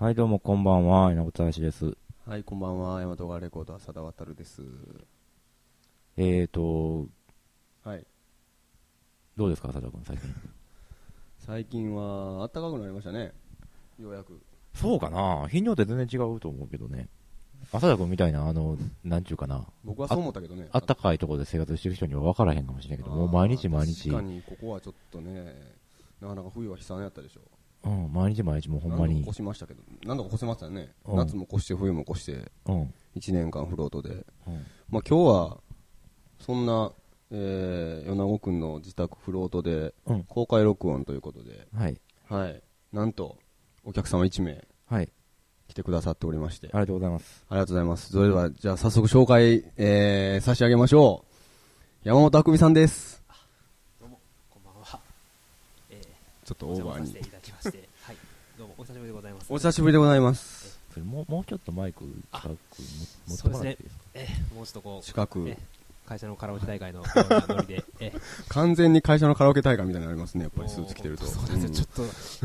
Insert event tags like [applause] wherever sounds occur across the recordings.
はい、どうもこんばんは、稲本林です。はい、こんばんは。大和川レコード浅田渡です。えーと、はい。どうですか、佐田君、最近？最近は暖かくなりましたね。ようやく。そうかな日によって全然違うと思うけどね。浅田君みたいな、あの、なんちゅうかな。僕はそう思ったけどね。あったかいところで生活してる人には分からへんかもしれないけど、もう毎日毎日、確かに、ここはちょっとね、なかなか冬は悲惨やったでしょ。うん、毎日毎日もうほんまに越、しましたけど、何度か越せましたよね。うん夏も越して、冬も越して、うん、1年間フロートで。うん、まあ今日は、そんな、えー、米子くんの自宅フロートで、うん、公開録音ということで、はい、はい。なんと、お客様1名はい、来てくださっておりまして。ありがとうございます。ありがとうございます。それでは、じゃあ早速紹介、えー、差し上げましょう。山本あくびさんです。どうも、こんばんは。えちょっとー、オーバーに。お邪魔させて。いただきまして、はい、どうも、お久しぶりでございます。お久しぶりでございます。それもう、もうちょっとマイク近くも持ってそうですねそうですねもらっていいですかえー、もうちょっとこう、近く。え、会社のカラオケ大会の [laughs] ノリで、え完全に会社のカラオケ大会みたいになりますね、やっぱー、りスーツ着てると。そうですよ、ちょっ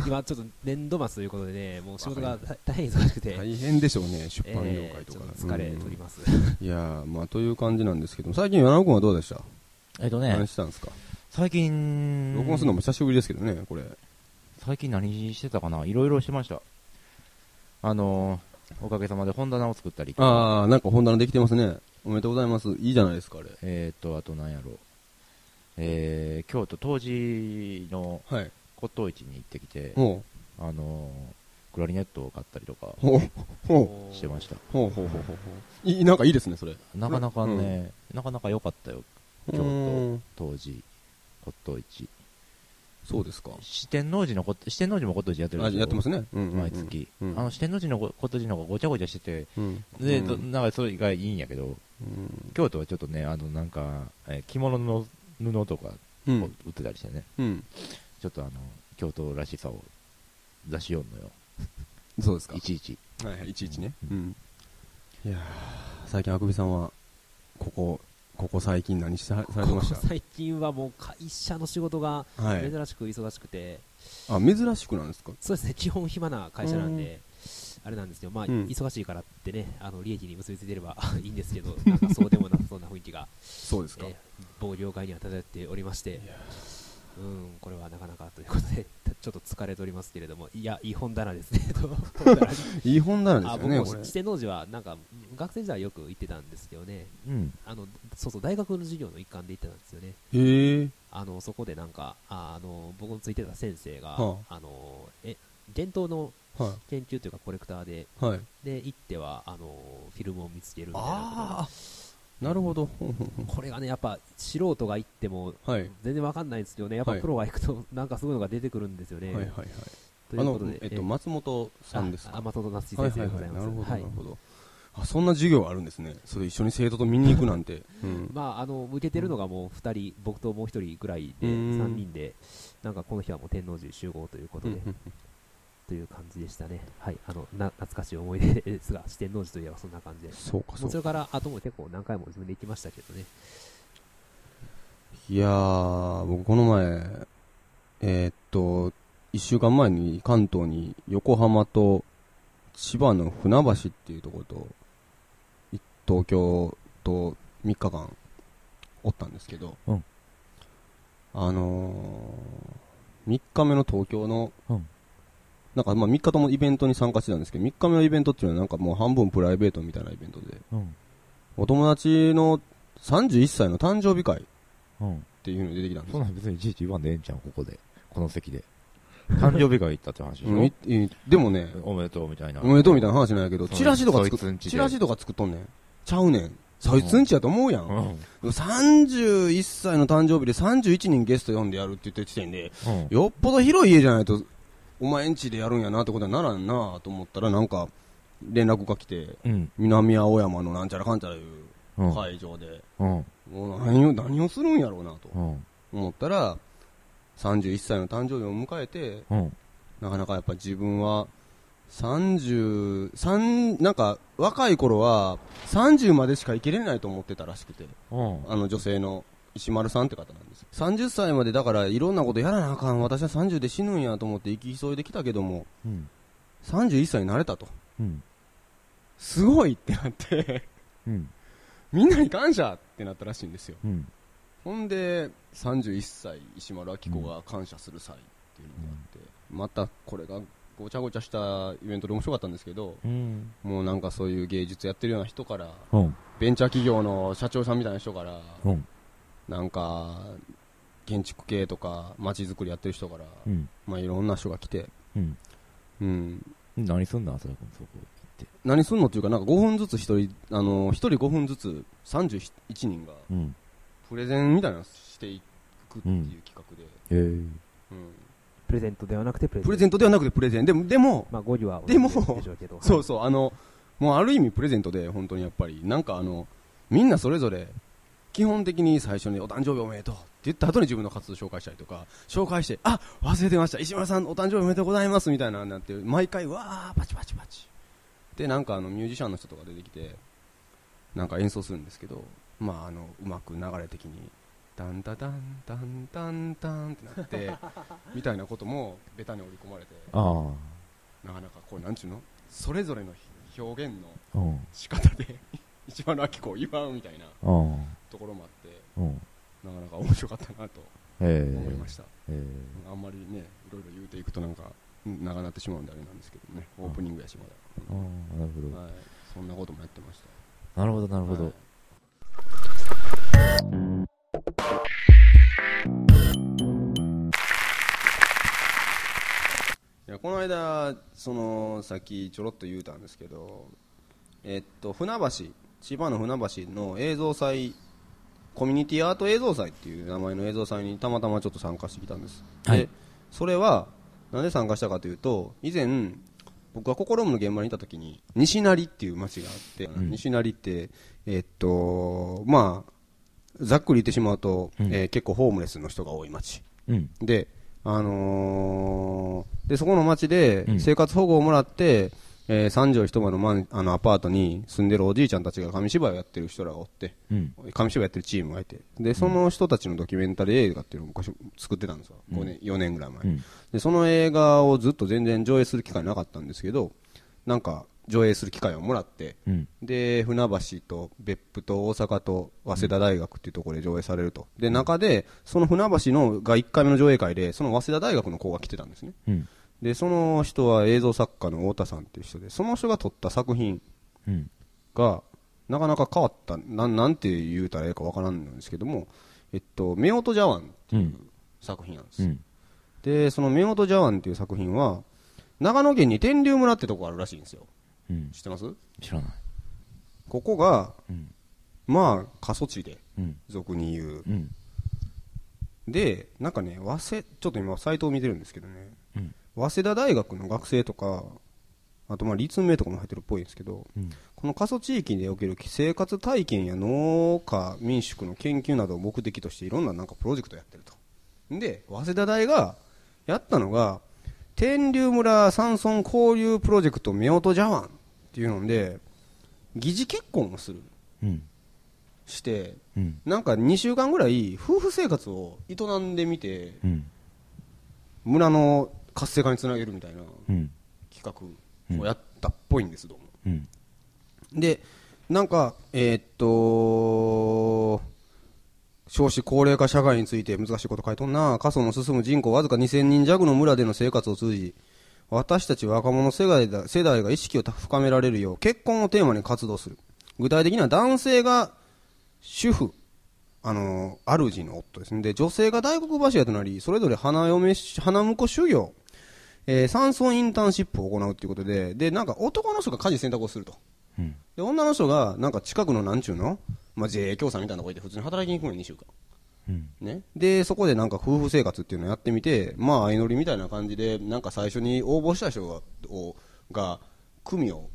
と、今ちょっと年度末ということでね、[laughs] もう仕事が大大変忙しくて、大変でしょうね、出版業えー、界とか。[laughs] 疲れ取ります。うん。いやー、まあという感じなんですけど、最近、柳君はどうでした？えっとね。何、したんですか？最近、録音するのも久しぶりですけどね、これ。最近何してたかな？いろいろしてました。あのー、おかげさまで本棚を作ったり。あー、なんか本棚できてますね。おめでとうございます。いいじゃないですか、あれ。えーと、あと何やろう。えー、京都当時のはい。骨董市に行ってきて、ほあのー、クラリネットを買ったりとかしてました。う。ほうほうほうほう。いい、なんかいいですね、それ。なかなかね、なかなか良かったよ。京都うん当時、骨董市。そうですか。四天王寺の骨、四天王寺も骨董市やってるんあですよ。やってますね。うんうんうん毎月。うんあの四天王寺の骨董市の方がごちゃごちゃしてて、うんで、なんかそれがいいんやけど、うん京都はちょっとね、あの、なんか、えー着物の布とか売ってたりしてね、うん。ちょっとあの、京都らしさを出しようのよ。そうですかい。ちいち。はいはい、いちいちね。ううん。いやー最近、あくびさんは、ここ、ここ最近何してさされてまし最近はもう会社の仕事が。珍しく忙しくて、あ、珍しくなんですか？そうですね、基本暇な会社なんで、あれなんですよ、まあ、うん。忙しいからってね、あの利益に結びついてれば [laughs] いいんですけど、なんかそうでもなさそうな雰囲気が、[laughs] そうですか。えー某業界には漂っておりまして、うん、これはなかなかということで、[laughs] ちょっと疲れておりますけれども、いや、いい本棚ですね、[laughs] いい本棚ですあよね、僕も。四天王寺は、なんか、学生時代よく行ってたんですけどね、うん。あのそうそう、大学の授業の一環で行ってたんですよね。へえ。あのそこでなんか、ああの僕のついてた先生が、はあのえ伝統のは研究というかコレクターで、い。はい。で行ってはあのフィルムを見つけるみたいなああ、なるほど。[laughs] これがねやっぱ素人が行ってもはい。全然わかんないんですよねやっぱはいプロが行くと [laughs] なんかすごいのが出てくるんですよね、はいはいはい。ということで、えっと、松本さんですか？あ松本夏はいはいはい。先生でございますなるほど。あ、そんな授業あるんですね。それ一緒に生徒と見に行くなんて。[laughs] うん。まあ、あの受けてるのがもう2人、僕ともう1人ぐらいで、うん3人で、なんかこの日はもう天王寺集合ということで、という感じでしたね、はい、あのな懐かしい思い出ですが、四天王寺といえばそんな感じで、そうか、もそううか。それから後も結構何回も自分で行きましたけどね、いやー、僕この前、えーっと、一週間前に関東に横浜と千葉の船橋っていうところと、い東京と3日間おったんですけど、うん。あのー、3日目の東京の、うんなんかまあ3日ともイベントに参加してたんですけど、3日目のイベントっていうのはなんかもう半分プライベートみたいなイベントで、うん。お友達の31歳の誕生日会っうん。ていうのに出てきたんですそんなん別にいちいち言わんでええんちゃうここで。この席で。誕生日会行ったって話でしょ、うんでもね、おめでとうみたいな。おめでとうみたいな話なんやけど、チラシとか作っ、チラシとか作っとんねん。ちゃうねん。そいつんちやと思うやん。うん。31歳の誕生日で31人ゲスト呼んでやるって言ってる時点で、うん。よっぽど広い家じゃないと、お前んちでやるんやなってことはならんなと思ったら、なんか、連絡が来て、うん。南青山のなんちゃらかんちゃらいううん。会場で、うん。もう何を、何をするんやろうなとうん。思ったら、31歳の誕生日を迎えて、うん。なかなかやっぱ自分は、30、三なんか、若い頃は、30までしか生きれないと思ってたらしくて、うん。あの女性の石丸さんって方なんですよ。30歳までだからいろんなことやらなあかん、私は30で死ぬんやと思って生き急いできたけども、うん。31歳になれたと。うん。すごいってなって、うん。みんなに感謝ってなったらしいんですよ。うん。ほんで、31歳、石丸明子が感謝する際っていうのがあって、またこれがごちゃごちゃしたイベントで面白かったんですけど、うん。もうなんかそういう芸術やってるような人から、うん。ベンチャー企業の社長さんみたいな人から、うん。なんか、建築系とか街づくりやってる人から、うん。まあいろんな人が来て、うん。うん、何すんだそれ、そこ行って。何すんのっていうか、なんか5分ずつ一人、あの、一人5分ずつ31人がうん。プレゼンみたいなのしていくっていう企画で、へえ。うんプレゼントではなくてプレゼント。プレゼントではなくてプレゼン。でも、でも、まあ、語彙はでも同じでしょうけど。そうそう、あの、もうある意味プレゼントで、本当にやっぱり、なんかあの、みんなそれぞれ、基本的に最初にお誕生日おめでとうって言った後に自分の活動紹介したりとか、紹介して、あ忘れてました、石村さんお誕生日おめでとうございますみたいななって、毎回、わー、パチパチパチ。で、なんかあの、ミュージシャンの人とか出てきて、なんか演奏するんですけど、まああの、うまく流れ的に、タンタタンタンタンタンってなって、[laughs] みたいなこともベタに織り込まれて、あなかなかこれなんちゅうの？それぞれの表現の。仕方で一番の秋子を祝うみたいなうん。ところもあってうん。なかなか面白かったなと。思いました、へえ。あんまりねいろいろ言うていくとなんかうん長なってしまうんであれなんですけどねオープニングやしまああ、なるほど。だ、はい、そんなこともやってましたなるほど、なるほどはい。いやこの間そのさっきちょろっと言うたんですけどえっと船橋千葉の船橋の映像祭コミュニティアート映像祭っていう名前の映像祭にたまたまちょっと参加してきたんです、はい。でそれはなんで参加したかというと以前僕が心の現場にいた時に西成っていう町があって、ん。西成ってえっとまあざっくり言ってしまうと、うん。えー結構ホームレスの人が多い町。うん。で、あのーで、そこの町でうん。生活保護をもらって、えー三畳一間のマンあのアパートに住んでるおじいちゃんたちが紙芝居をやってる人らがおって、うん。紙芝居やってるチームがいて、で、その人たちのドキュメンタリー映画っていうのを昔作ってたんですよ。5年、4年ぐらい前、うん。で、その映画をずっと全然上映する機会なかったんですけど、なんか上映する機会をもらって、うん。で、船橋と別府と大阪と早稲田大学っていうところで上映されると。で、中で、その船橋のが1回目の上映会で、その早稲田大学の子が来てたんですね。うん。で、その人は映像作家の太田さんっていう人で、その人が撮った作品うん。が、なかなか変わった、なんなんて言うたらええかわからんんですけども、えっと、夫婦茶碗っていう作品なんです。うん。で、その夫婦茶碗っていう作品は、長野県に天竜村ってとこあるらしいんですよ。うん。知ってます？知らない。ここが、うん。まあ、過疎地で、うん。俗に言う。うん。で、なんかね、早稲、ちょっと今サイトを見てるんですけどね、うん。早稲田大学の学生とか、あとまあ立命とかも入ってるっぽいんですけど、うん。この過疎地域でおける生活体験や農家民宿の研究などを目的としていろんななんかプロジェクトやってると。で、早稲田大がやったのが、天竜村山村交流プロジェクト夫婦茶碗っていうので、疑似結婚をする、うん。して、うん。なんか2週間ぐらい夫婦生活を営んでみて、うん。村の活性化につなげるみたいなうん。企画をやったっぽいんです、どうも。うん。で、なんか、えーっと、少子高齢化社会について難しいこと書いとんな。過疎の進む人口わずか2000人弱の村での生活を通じ、私たち若者世代だ世代が意識を深められるよう、結婚をテーマに活動する。具体的には男性が主婦、あの、主の夫ですね。で、女性が大黒柱となり、それぞれ花嫁し、花婿修行、えー、山村インターンシップを行うということで、で、なんか男の人が家事選択をすると。うん。で、女の人が、なんか近くのなんちゅうの？まあ、JA 協賛みたいなとこ行って普通に働きに行くのよ、2週間。うん。ね。で、そこでなんか夫婦生活っていうのをやってみて、まあ、相乗りみたいな感じで、なんか最初に応募した人が、をが組を、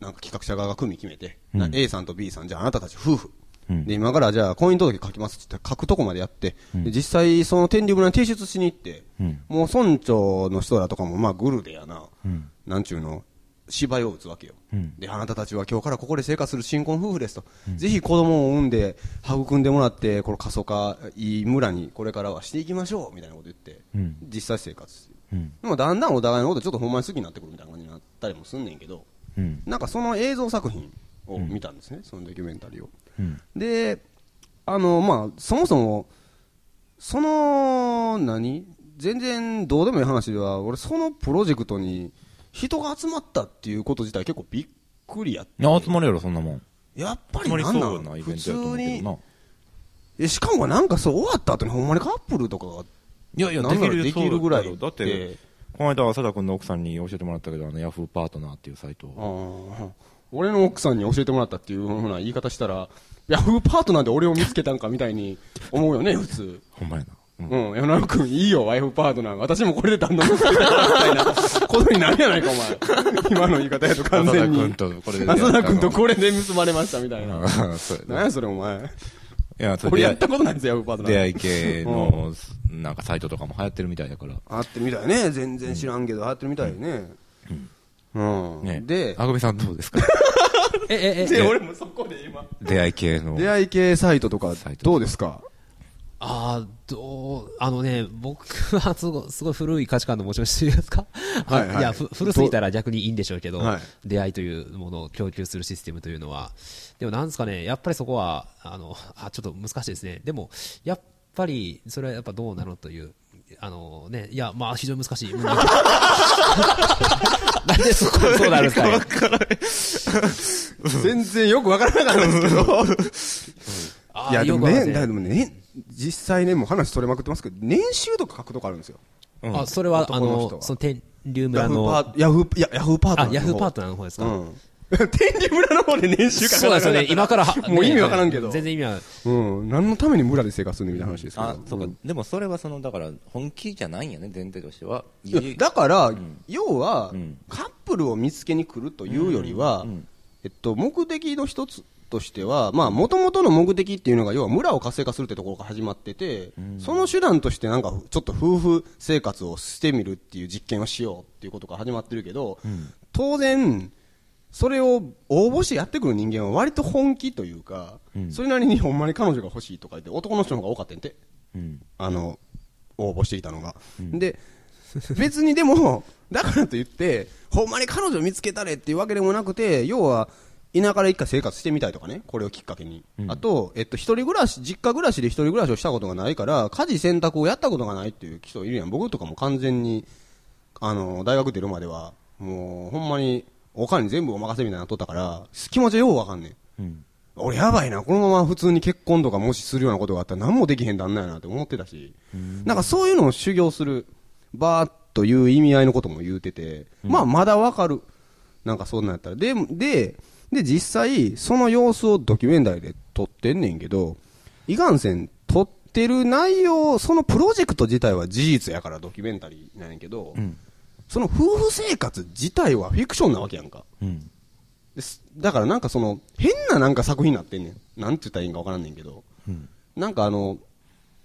なんか企画者側が組決めて、なうん A さんと B さん、じゃああなたたち夫婦。うんで、今からじゃあ婚姻届書きますって言って書くとこまでやって、実際その天竜村に提出しに行って、うん。もう村長の人らとかもまあグルでやな、うん。なんちゅうの、芝居を打つわけよ。うん。で、あなたたちは今日からここで生活する新婚夫婦ですと。ぜひ子供を産んで、育んでもらって、この過疎化、いい村にこれからはしていきましょう、みたいなこと言って、うん。実際生活して。でもだんだんお互いのことちょっとほんまに好きになってくるみたいな感じになっったりもすんねんけど、うん。なんかその映像作品を見たんですね、そのドキュメンタリーを。うん。で、あの、まあ、そもそも、その、何？全然どうでもいい話では、俺そのプロジェクトに人が集まったっていうこと自体結構びっくりやって。集まるやろ、そんなもん。やっぱりなんなん？なイベントやと思うけどな。え、しかもなんかそう終わった後にほんまにカップルとかが、いやいや、できるできるぐらいだって、この間、浅田君の奥さんに教えてもらったけど、あの、ヤフーパートナーっていうサイト俺の奥さんに教えてもらったっていうふうな言い方したら、ヤフーパートナーで俺を見つけたんかみたいに [laughs] 思うよね、普通。ほんまやな。うんうん、君いいよ、ワイフパートナーが。私もこれで旦那見つけたから、みたいな [laughs] ことになるやないか、お前。[laughs] 今の言い方やと完全に。浅田君とこれで浅田君とこれで結ばれました、みたいな。何やそれ、お前。いや、それ俺やったことないんですよ、ヤフーパートナー。出会い系の、なんかサイトとかも流行ってるみたいだから。あってるみたいね。全然知らんけど、あってるみたいね。うん。ね。で、あぐみさんどうですか？[laughs] え、え、え、で、俺もそこで今。出会い系の。出会い系サイトとかどうですか？ああ、どう、あのね、僕はすごい、すごい古い価値観の持ち主ですか？はいはいや、ふ古すぎたら逆にいいんでしょうけど、はい出会いというものを供給するシステムというのは。でもなんですかね、やっぱりそこは、あの、あ、ちょっと難しいですね。でも、やっぱり、それはやっぱどうなのという、あのね、いや、まあ非常に難しい。う [laughs] んなんでそこそうなるんですかね。全然よくわからなかったんですけど。いや、でもね、実際ね、もう話取れまくってますけど、年収とか書くとこあるんですよ。うんあ、それは、あ男のその天竜ヤ村の、フーパー、ヤフー、ヤフーパートナあ、ー。ヤフーパートナーの方ですか、うん。[laughs] 天竜村の方で年収書かそうですよね、今からは、[laughs] もう意味わからんけど。全然意味は、うん。何のために村で生活するのみたいな話ですけど。あ、そうかん。でもそれはその、だから、本気じゃないんやね、前提としては。だから、ん要は、うんカップルを見つけに来るというよりは、うんえっと、目的の一つとしては、まあ、元々の目的っていうのが、要は村を活性化するってところが始まってて、その手段としてなんか、ちょっと夫婦生活をしてみるっていう実験をしようっていうことが始まってるけど、当然、それを応募してやってくる人間は割と本気というか、うんそれなりにほんまに彼女が欲しいとか言って、男の人の方が多かったんやて。うん。あの、応募してきたのが。で、別にでも、だからといって、ほんまに彼女見つけたれっていうわけでもなくて、要は、田舎で一回生活してみたいとかね、これをきっかけに。うんあと、えっと、一人暮らし、実家暮らしで一人暮らしをしたことがないから、家事選択をやったことがないっていう人いるやん。僕とかも完全に、あの、大学出るまでは、もう、ほんまに、おかんに全部お任せみたいになっとったから、気持ちはようわかんねん。うん。俺やばいな、このまま普通に結婚とかもしするようなことがあったら何もできへんだんなんやなって思ってたし、なんかそういうのを修行する場という意味合いのことも言うてて、まあまだわかる。なんかそんなんやったら。で、で、で実際その様子をドキュメンタリーで撮ってんねんけど、いかんせん撮ってる内容、そのプロジェクト自体は事実やからドキュメンタリーなんやけど、うん。その夫婦生活自体はフィクションなわけやんか。うん。ですだからなんかその、変ななんか作品になってんねん。なんて言ったらいいんかわからんねんけど。うん。なんかあの、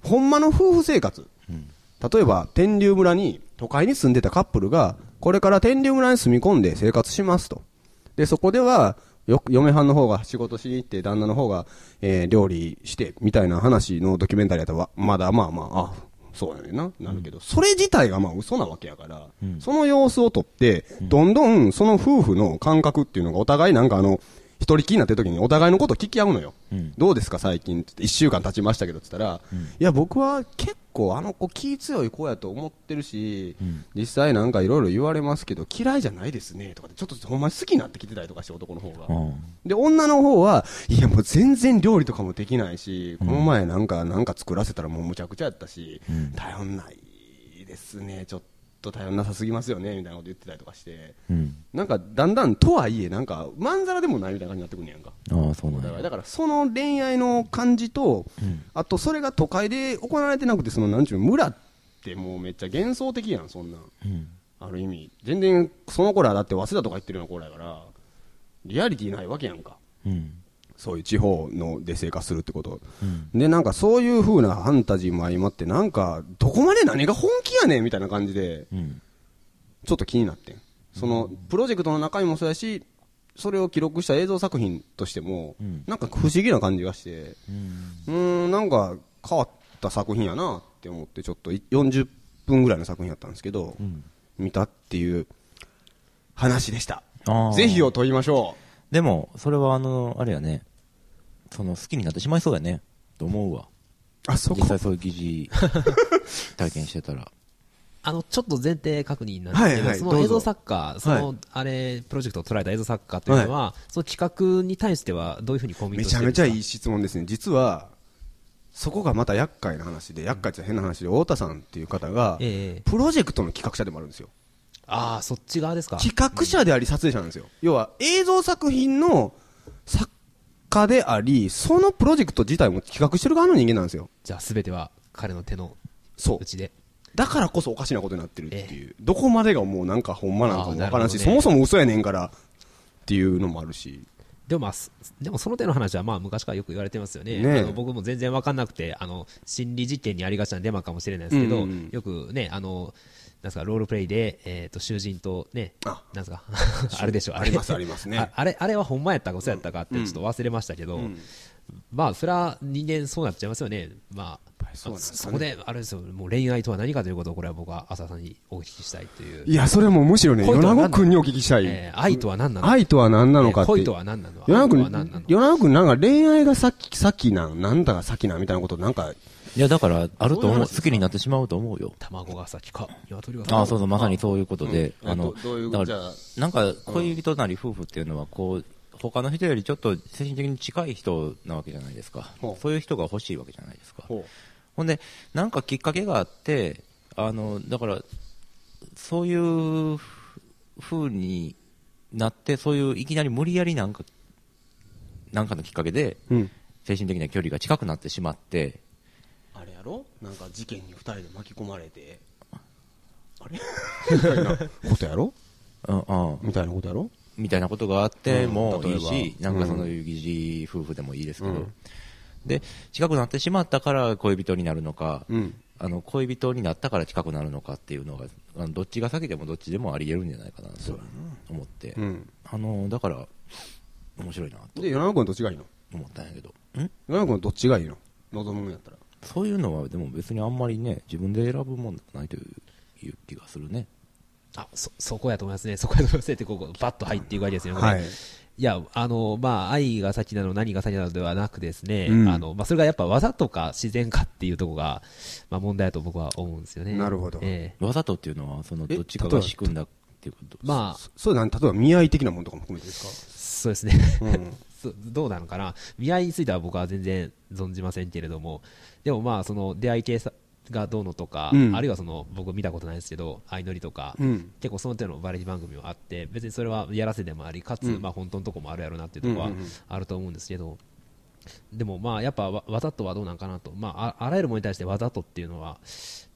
ほんまの夫婦生活。うん。例えば、天竜村に、都会に住んでたカップルが、これから天竜村に住み込んで生活しますと。で、そこでは、よ嫁はんの方が仕事しに行って、旦那の方が、えー料理して、みたいな話のドキュメンタリーやったらわ、まだまあまあ、あ、そうやねんな、なるけど、それ自体がまあ嘘なわけやから、うん。その様子をとって、どんどんその夫婦の感覚っていうのがお互いなんかあの、一人きりになってる時にお互いのこと聞き合うのよ。うん。どうですか最近って言って一週間経ちましたけどって言ったら、いや僕は結構あの子気強い子やと思ってるし、うん実際なんかいろいろ言われますけど嫌いじゃないですねとかってちょっとほんまに好きになってきてたりとかして男の方が。うん。で、女の方は、いやもう全然料理とかもできないし、この前なんか、なんか作らせたらもうむちゃくちゃやったし、うん頼んないですね、ちょっと頼んなさすぎますよね、みたいなこと言ってたりとかして、うん。なんかだんだんとはいえ、なんか、まんざらでもないみたいな感じになってくんねやんか。ああ、そうなんだ。だからその恋愛の感じと、うんあとそれが都会で行われてなくて、そのなんちゅうの村ってもうめっちゃ幻想的やん、そんなん。うん。ある意味。全然、その頃はだって早稲田とか行ってるような頃やから、リアリティないわけやんか。うん。そういう地方ので生活するってこと。うん。で、なんかそういう風なファンタジーも相まって、なんか、どこまで何が本気やねんみたいな感じで、うん。ちょっと気になってん。その、プロジェクトの中身もそうやし、それを記録した映像作品としても、うんなんか不思議な感じがして、うん。ん、なんか変わった作品やなって思って、ちょっとい40分ぐらいの作品やったんですけど、うん。見たっていう話でした。ぜひを問いましょでも、それはあの、あれやね、その好きになってしまいそうやね、と思うわ。う。あ、そ実際そういう疑似体験してたら。あの、ちょっと前提確認なんですけど、はいはいその映像作家、その、はいあれ、プロジェクトを捉えた映像作家というのは、その企画に対してはどういうふうにコミッめトしてるんですか？ちゃめちゃいい質問ですね。実は、そこがまた厄介な話で、厄介って変な話で、太田さんっていう方が、ええプロジェクトの企画者でもあるんですよ。ああ、そっち側ですか？企画者であり撮影者なんですよ。要は映像作品の作家であり、そのプロジェクト自体も企画してる側の人間なんですよ。じゃあ、すべては彼の手のそう内で。だからこそおかしなことになってるっていう。どこまでがもうなんかほんまなんかもわからんし、ねそもそも嘘やねんからっていうのもあるし。でもまあ、すでもその手の話はまあ昔からよく言われてますよね。ねえ。あの僕も全然わかんなくて、あの、心理実験にありがちなデマかもしれないですけど、うんうん。うんよくね、あの、なんすか、ロールプレイで、えっ、と、囚人とね、あ。なんすか、[laughs] あれでしょ、ありますありますね。ああれ、あれはほんまやったか嘘やったかってちょっと忘れましたけど、まあ、それは人間そうなっちゃいますよね。まあ、そうなんですかね。そこで、あれですよ、もう恋愛とは何かということを、これは僕は浅田さんにお聞きしたいという。いや、それもむしろね、米子くんにお聞きしたい。えー愛とは何なの？愛とは何なのかって。恋とは何なの？米子くん愛とは何なの、米子くんなんか恋愛が先、先なん、なんだか先なん？みたいなことなんか、いや、だから、あると思う。好きになってしまうと思うよ。卵が先か、鶏が先ああ、そうそう、まさにそういうことで、うん。あのだからなんか、恋人なり夫婦っていうのは、こう、他の人よりちょっと精神的に近い人なわけじゃないですか。そういう人が欲しいわけじゃないですか。ほほんで、なんかきっかけがあって、あの、だから、そういうふうになって、そういういきなり無理やりなんか、なんかのきっかけで、う。うん。精神的な距離が近くなってしまって、あれやろ？なんか事件に二人で巻き込まれて、あれ？[laughs] みたいなことやろ？うんうん、みたいなことやろ？みたいなことがあってうん。もいいし、ばなんかその疑似夫婦でもいいですけど、うん。で、近くなってしまったから恋人になるのか、うん。あの恋人になったから近くなるのかっていうのが、あのどっちが先でもどっちでもあり得るんじゃないかなと思って、うん。あのだから、面白いなとで、米子くんどっちがいいの？思ったんやけど、ん？米子くんどっちがいいの？望むんやったら。そういうのはでも別にあんまりね、自分で選ぶもんじゃないという気がするね。あ、そ、そこやと思いますね。そこやと思いますねって、ここ、バッと入っていくわけですよね。はい。いや、あの、まあ、愛が先なの、何が先なのではなくですね、うんあの、まあ、それがやっぱ技とか自然かっていうところが、まあ、問題だと僕は思うんですよね。なるほどええわざとっていうのは、そのえどっちかが仕組んだっていうことまあ、そそうなん、例えば見合い的なものとかも含めてですそうですね。かうん。[laughs] そどうなのかな？見合いについては僕は全然存じませんけれども、でもまあ、その出会い系さがどうのとか、うんあるいはその、僕見たことないですけど、相乗りとか、うん。結構その手のバラエティ番組もあって、別にそれはやらせでもあり、かつ、うんまあ本当のとこもあるやろなっていうところはあると思うんですけど、でもまあやっぱわわざとはどうなんかなと、まあああらゆるものに対してわざとっていうのは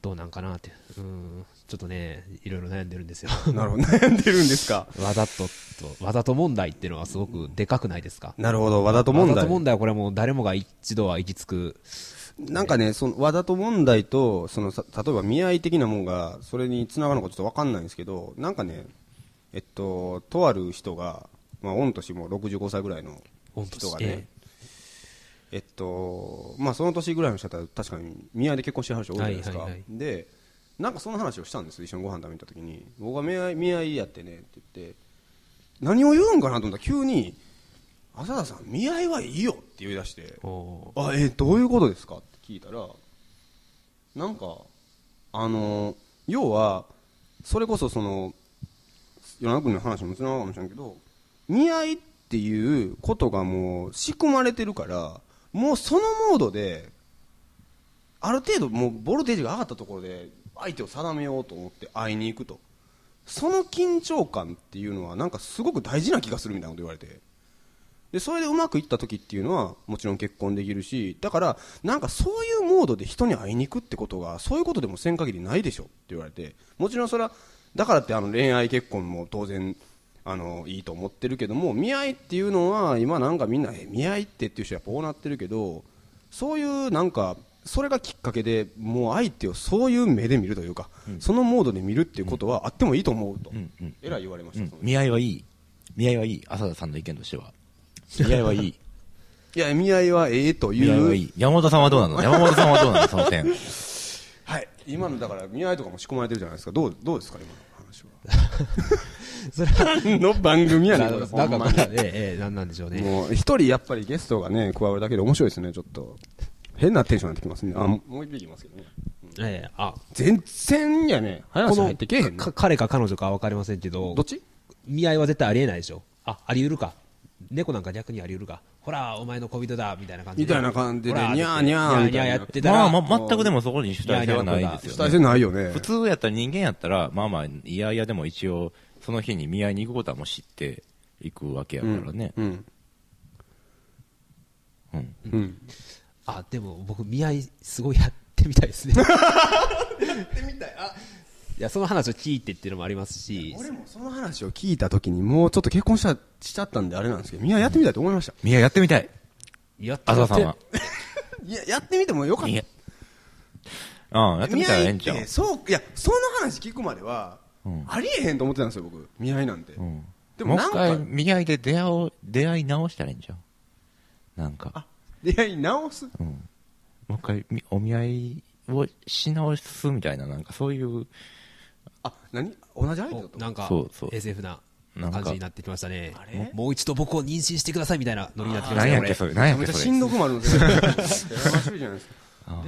どうなんかなっていう、うん、ちょっとね、いろいろ悩んでるんですよ。なるほど、悩んでるんですか？[laughs] わざとと、わざと問題っていうのはすごくでかくないですか？なるほど、わざと問題わざと。問題はこれはもう誰もが一度は行き着く。なんかね、その、わざと問題と、その、さ例えば見合い的なもんが、それに繋がるのかちょっとわかんないんですけど、なんかね、えっと、とある人が、まあ、御年も65歳ぐらいの人がね、ええ。っと、まあ、その年ぐらいの人だったら確かに見合いで結婚してはる人多いじゃないですか。で、なんかその話をしたんです一緒にご飯食べに行った時に、僕が見合い、見合いやってねって言って、何を言うんかなと思ったら急に、浅田さん、見合いはいいよって言い出して、おあ、え、どういうことですか？って聞いたら、なんか、あの、要は、それこそその、与那君の話もつながるかもしれんけど、見合いっていうことがもう仕組まれてるから、もうそのモードで、ある程度もうボルテージが上がったところで、相手を定めようと思って会いに行くと。その緊張感っていうのはなんかすごく大事な気がするみたいなこと言われて。で、それでうまくいった時っていうのは、もちろん結婚できるし、だから、なんかそういうモードで人に会いに行くってことが、そういうことでもせん限りないでしょって言われて、もちろんそれは、だからってあの恋愛結婚も当然、あの、いいと思ってるけども、見合いっていうのは、今なんかみんな、え、見合いってっていう人はこうなってるけど、そういうなんか、それがきっかけで、もう相手をそういう目で見るというか、そのモードで見るっていうことはあってもいいと思うと、うんうんえらい言われました。見合いはいい。見合いはいい。浅田さんの意見としては。見合いはいい。いや、見合いはええという。見合いはいい。山本さんはどうなの？山本さんはどうなの？その点。はい。今のだから、見合いとかも仕込まれてるじゃないですか。どう、どうですか、今の話。話は？[laughs] それは、何の番組やねん、なこれ。なんか、ほんまにええ、ええ、なんなんでしょうね。もう、一人やっぱりゲストがね、加わるだけで面白いですね、ちょっと。変なテンションになってきますね。あ、もう一匹いますけどね。ええ、あ、全然やね、話入ってけえへんのか彼か彼女かは分かりませんけどどっ、ち？見合いは絶対ありえないでしょ。あ、あり得るか。猫なんか逆にあり得るか。ほら、お前の恋人だ、みたいな感じみたいな感じでほらにゃーにゃーにみたいなやってたら、まあ、ま、全くでもそこに主体性はないです主体よね。性ないよね。普通やったら人間やったら、まあまあ、いやいやでも一応、その日に見合いに行くことはもう知っていくわけやからね。うん。うん。うん。あ、でも僕、見合いすごいやってみたいですね。[laughs] い。や、その話を聞いてっていうのもありますし、俺もその話を聞いたときに、もうちょっと結婚した、しちゃったんであれなんですけど、みんなやってみたいと思いました。見合いやってみたい。やってあざさんは。いや、やってみてもよかっいやた。ああ、やってみたらええんちゃう？そう、いや、その話聞くまでは、うんありえへんと思ってたんですよ、僕。見合いなんて。うん。でもなんかもう一回、見合いで出会おう、出会い直したらいいんじゃん。なんか。あ、出会い直す？うん。もう一回、みお見合いをし直すみたいな、なんかそういう、あ、何？同じ相手だと。おなんかそうそう。SF な感じになってきましたね。あれ？ももう一度僕を妊娠してくださいみたいなノリになってきましたね。何やっけそれ、何やっめっちゃけそれ。しんどくもあるんですよ。やらしいじゃないですか。あ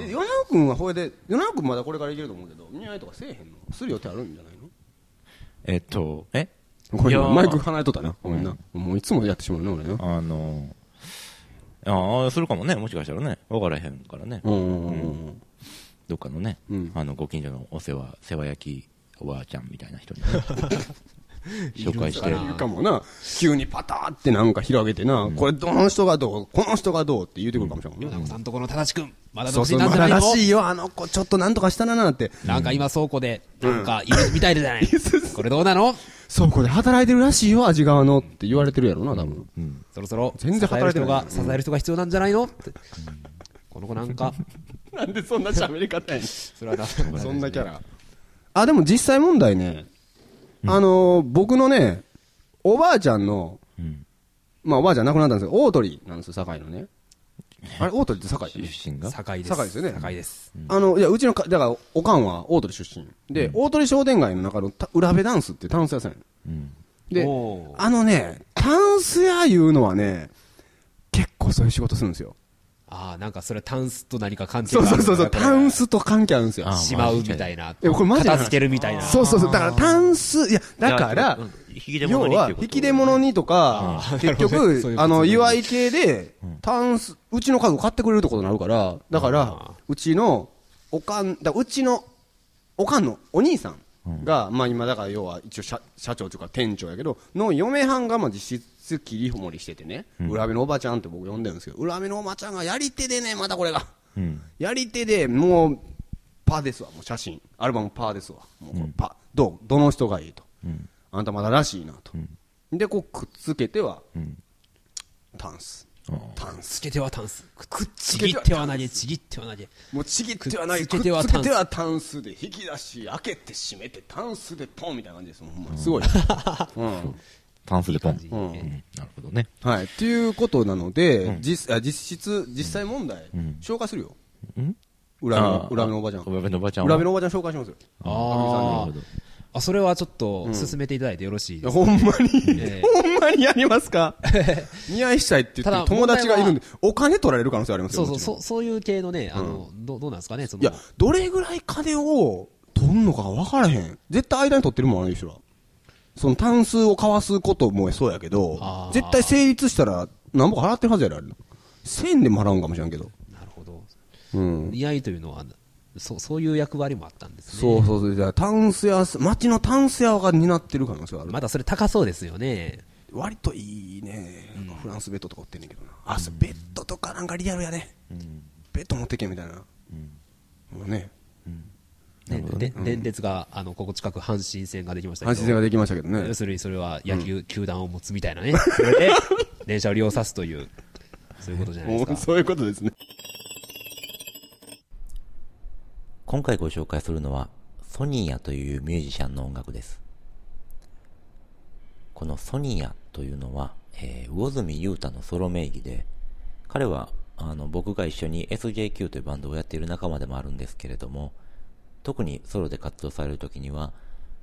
え米尾君はほいで、米尾君まだこれからいけると思うけど、見合いとかせえへんの？する予定あるんじゃないの？えっと、え？ごめんな、い。やー。マイク離れとったな。ごめんな。もういつもやってしまうね、俺な。あの、ああ、するかもね、もしかしたらね、分からへんからね。うんうんうん。うん。どっかのね、うん。あの、ご近所のお世話、世話焼きおばあちゃんみたいな人にね、[laughs] 紹介して。い、るかもな。急にパターってなんか広げてな、これどの人がどう、この人がどうって言うてくるかもしれんもんな。米子さんとこの正しくんまだ独そうそう、ま身なんじゃないのだらしいよ、あの子ちょっとなんとかしたななんて。なんか今倉庫でなんかいるみたいじゃない。[laughs] これどうなの？そう、これ働いてるらしいよ、味側のって言われてるやろな、多分。うん。そろそろ全然働いてる人が支える人が必要なんじゃないの？ってこの子なんか。[laughs] なんでそんな喋り方やねん。それはなそんなキャラ。あ、でも実際問題ね、あのー、僕のね、おばあちゃんの、うん。まあおばあちゃん亡くなったんですけど、大鳥なんですよ、堺のね。あれ、大鳥って堺出身が？堺です。堺ですよね。堺です。あの、いや、うちのか、だから、おかんは大鳥出身。で、大鳥商店街の中のた裏部ダンスっていうタンス屋さんやであのね、タンス屋いうのはね、結構そういう仕事するんですよ。ああなんかそれタンスと何か関係そうがあるそうそうそう、タンススと関係あるんですよ。あしまうみたいな。えこれマジで片付けるみたいな。そうそうそう、だからタンス、いや、だからうん、引き出要は物にっていう、こと引き出物にとか、結なるほどね。[laughs] そう局あの、ことね。祝い系で、タンス、うちの家具買ってくれるってことになるから、だからあ、うちの、おかん、だうちの、おかんのお兄さんが、まあ今だから要は一応社社長というか店長やけど、の嫁はんがまあ実質切り盛りしててね、裏目のおばちゃんって僕呼んでるんですけど、裏目のおばちゃんがやり手でね、またこれが。うん。やり手で、もう、パーですわ、もう写真。アルバムパーですわ。もうこれパ、どうどの人がいいと。うん。あんたまだらしいなと。で、こうくっつけては、うん。タンス。あタンス。つけてはタンスくっつけてはっては投げちぎっては投げもうちぎってはない、くっつけてはタンスで引き出し、開けて閉めて、タンスでポンみたいな感じです。もんますごい。[laughs] うん。タンスでポン。いいうんうんなるほどね。はい。っていうことなので、うん実あ実質、実際問題、ん紹介するよ。うん？裏目の、裏目のおばちゃん。裏目のおばちゃんは？裏目のおばちゃん紹介しますよ。あなるーほど。あそれはちょっと進めていただいてよろしいいやですか？ほんまに、ええほんまにやりますか？[laughs] 見合いしたいって言って友達がいるんで、お金取られる可能性ありますよ。そうそう、そう、そういう系のね、あの、どうどうなんですかね、その。いや、どれぐらい金を取んのか分からへん。絶対間に取ってるもん、あの人ら。その単数を交わすこともそうやけど絶対成立したら、何ぼか払ってるはずやろ、あれ。1000円でも払うんかもしれんけど。なるほど。うん。居合というのは、そう、そういう役割もあったんですね。そうそうそう。じゃあ、タンス屋、町のタンス屋が担ってる可能性がある。まだそれ高そうですよね。割といいね、フランスベッドとか売ってんねんけどな。あ、そうベッドとかなんかリアルやね。ベッド持ってけみたいな。もうね。ねで電鉄が、あの、ここ近く阪神線ができましたけど。阪神戦ができましたけどね要。するにそれは野球球団を持つみたいなね。それで、[laughs] 電車を利用さすという、そういうことじゃないですか。そういうことですね。今回ご紹介するのは、ソニーヤというミュージシャンの音楽です。このソニーヤというのは、えー魚住裕太のソロ名義で、彼は、あの、僕が一緒に SJQ というバンドをやっている仲間でもあるんですけれども、特にソロで活動されるときには、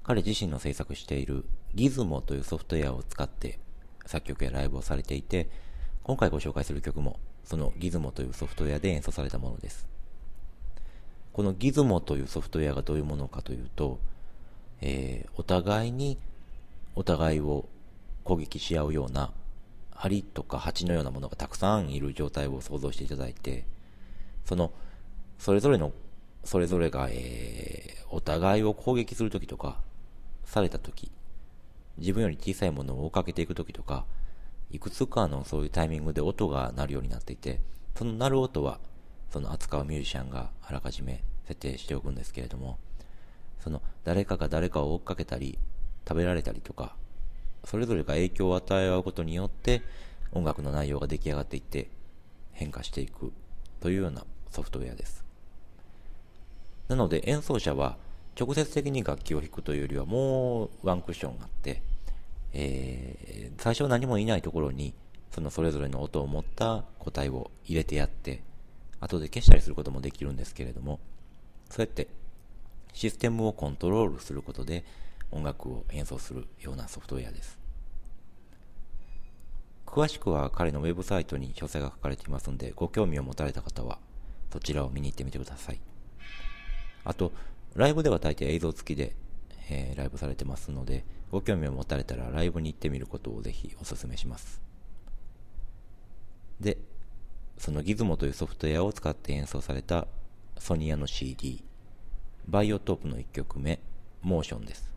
彼自身の制作している Gizmo というソフトウェアを使って作曲やライブをされていて、今回ご紹介する曲もその Gizmo というソフトウェアで演奏されたものです。この Gizmo というソフトウェアがどういうものかというと、えー、お互いにお互いを攻撃し合うような針とか蜂のようなものがたくさんいる状態を想像していただいて、その、それぞれの、それぞれが、えー、お互いを攻撃するときとか、されたとき、自分より小さいものを追っかけていくときとか、いくつかのそういうタイミングで音が鳴るようになっていて、その鳴る音は、その扱うミュージシャンがあらかじめ設定しておくんですけれども、その誰かが誰かを追っかけたり、食べられたりとか、それぞれが影響を与え合うことによって音楽の内容が出来上がっていって変化していくというようなソフトウェアです。なので演奏者は直接的に楽器を弾くというよりはもうワンクッションがあって、えー、最初は何もいないところにそのそれぞれの音を持った個体を入れてやって後で消したりすることもできるんですけれどもそうやってシステムをコントロールすることで音楽を演奏するようなソフトウェアです。詳しくは彼のウェブサイトに詳細が書かれていますので、ご興味を持たれた方はそちらを見に行ってみてください。あと、ライブでは大抵映像付きで、えー、ライブされてますので、ご興味を持たれたらライブに行ってみることをぜひお勧めします。で、その Gizmo というソフトウェアを使って演奏されたソニアの CD、バイオトープの1曲目、モーションです。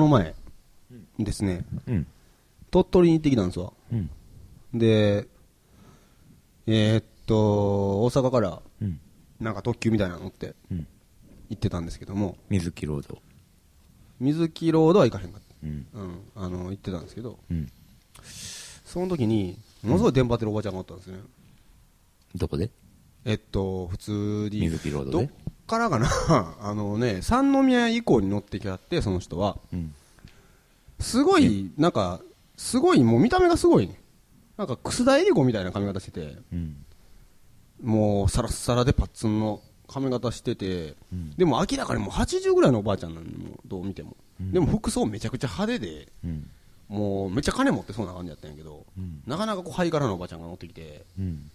の前ですね、うん。鳥取に行ってきたんですわ。うん。で、えーっと、大阪からうん。なんか特急みたいなの乗ってうん。行ってたんですけども、水木ロード。水木ロードは行かへんかっうん。た。うん、あの、行ってたんですけど、うん。その時に、ものすごい電波ってるおばちゃんがおったんですね。どこで？えっと、普通に、水木ロードで？からかな [laughs] あのね、三宮以降に乗ってきはって、その人は。うん。すごい、なんか、すごい、もう見た目がすごいね。なんか、楠田絵理子みたいな髪型してて、うん。もう、サラッサラでパッツンの髪型してて、うんでも明らかにもう80ぐらいのおばあちゃんなのどう見ても。うんでも服装めちゃくちゃ派手で、うん。もうめっちゃ金持ってそうな感じやったんやけど、うんなかなかこうハイカラなおばちゃんが乗ってきて、うん。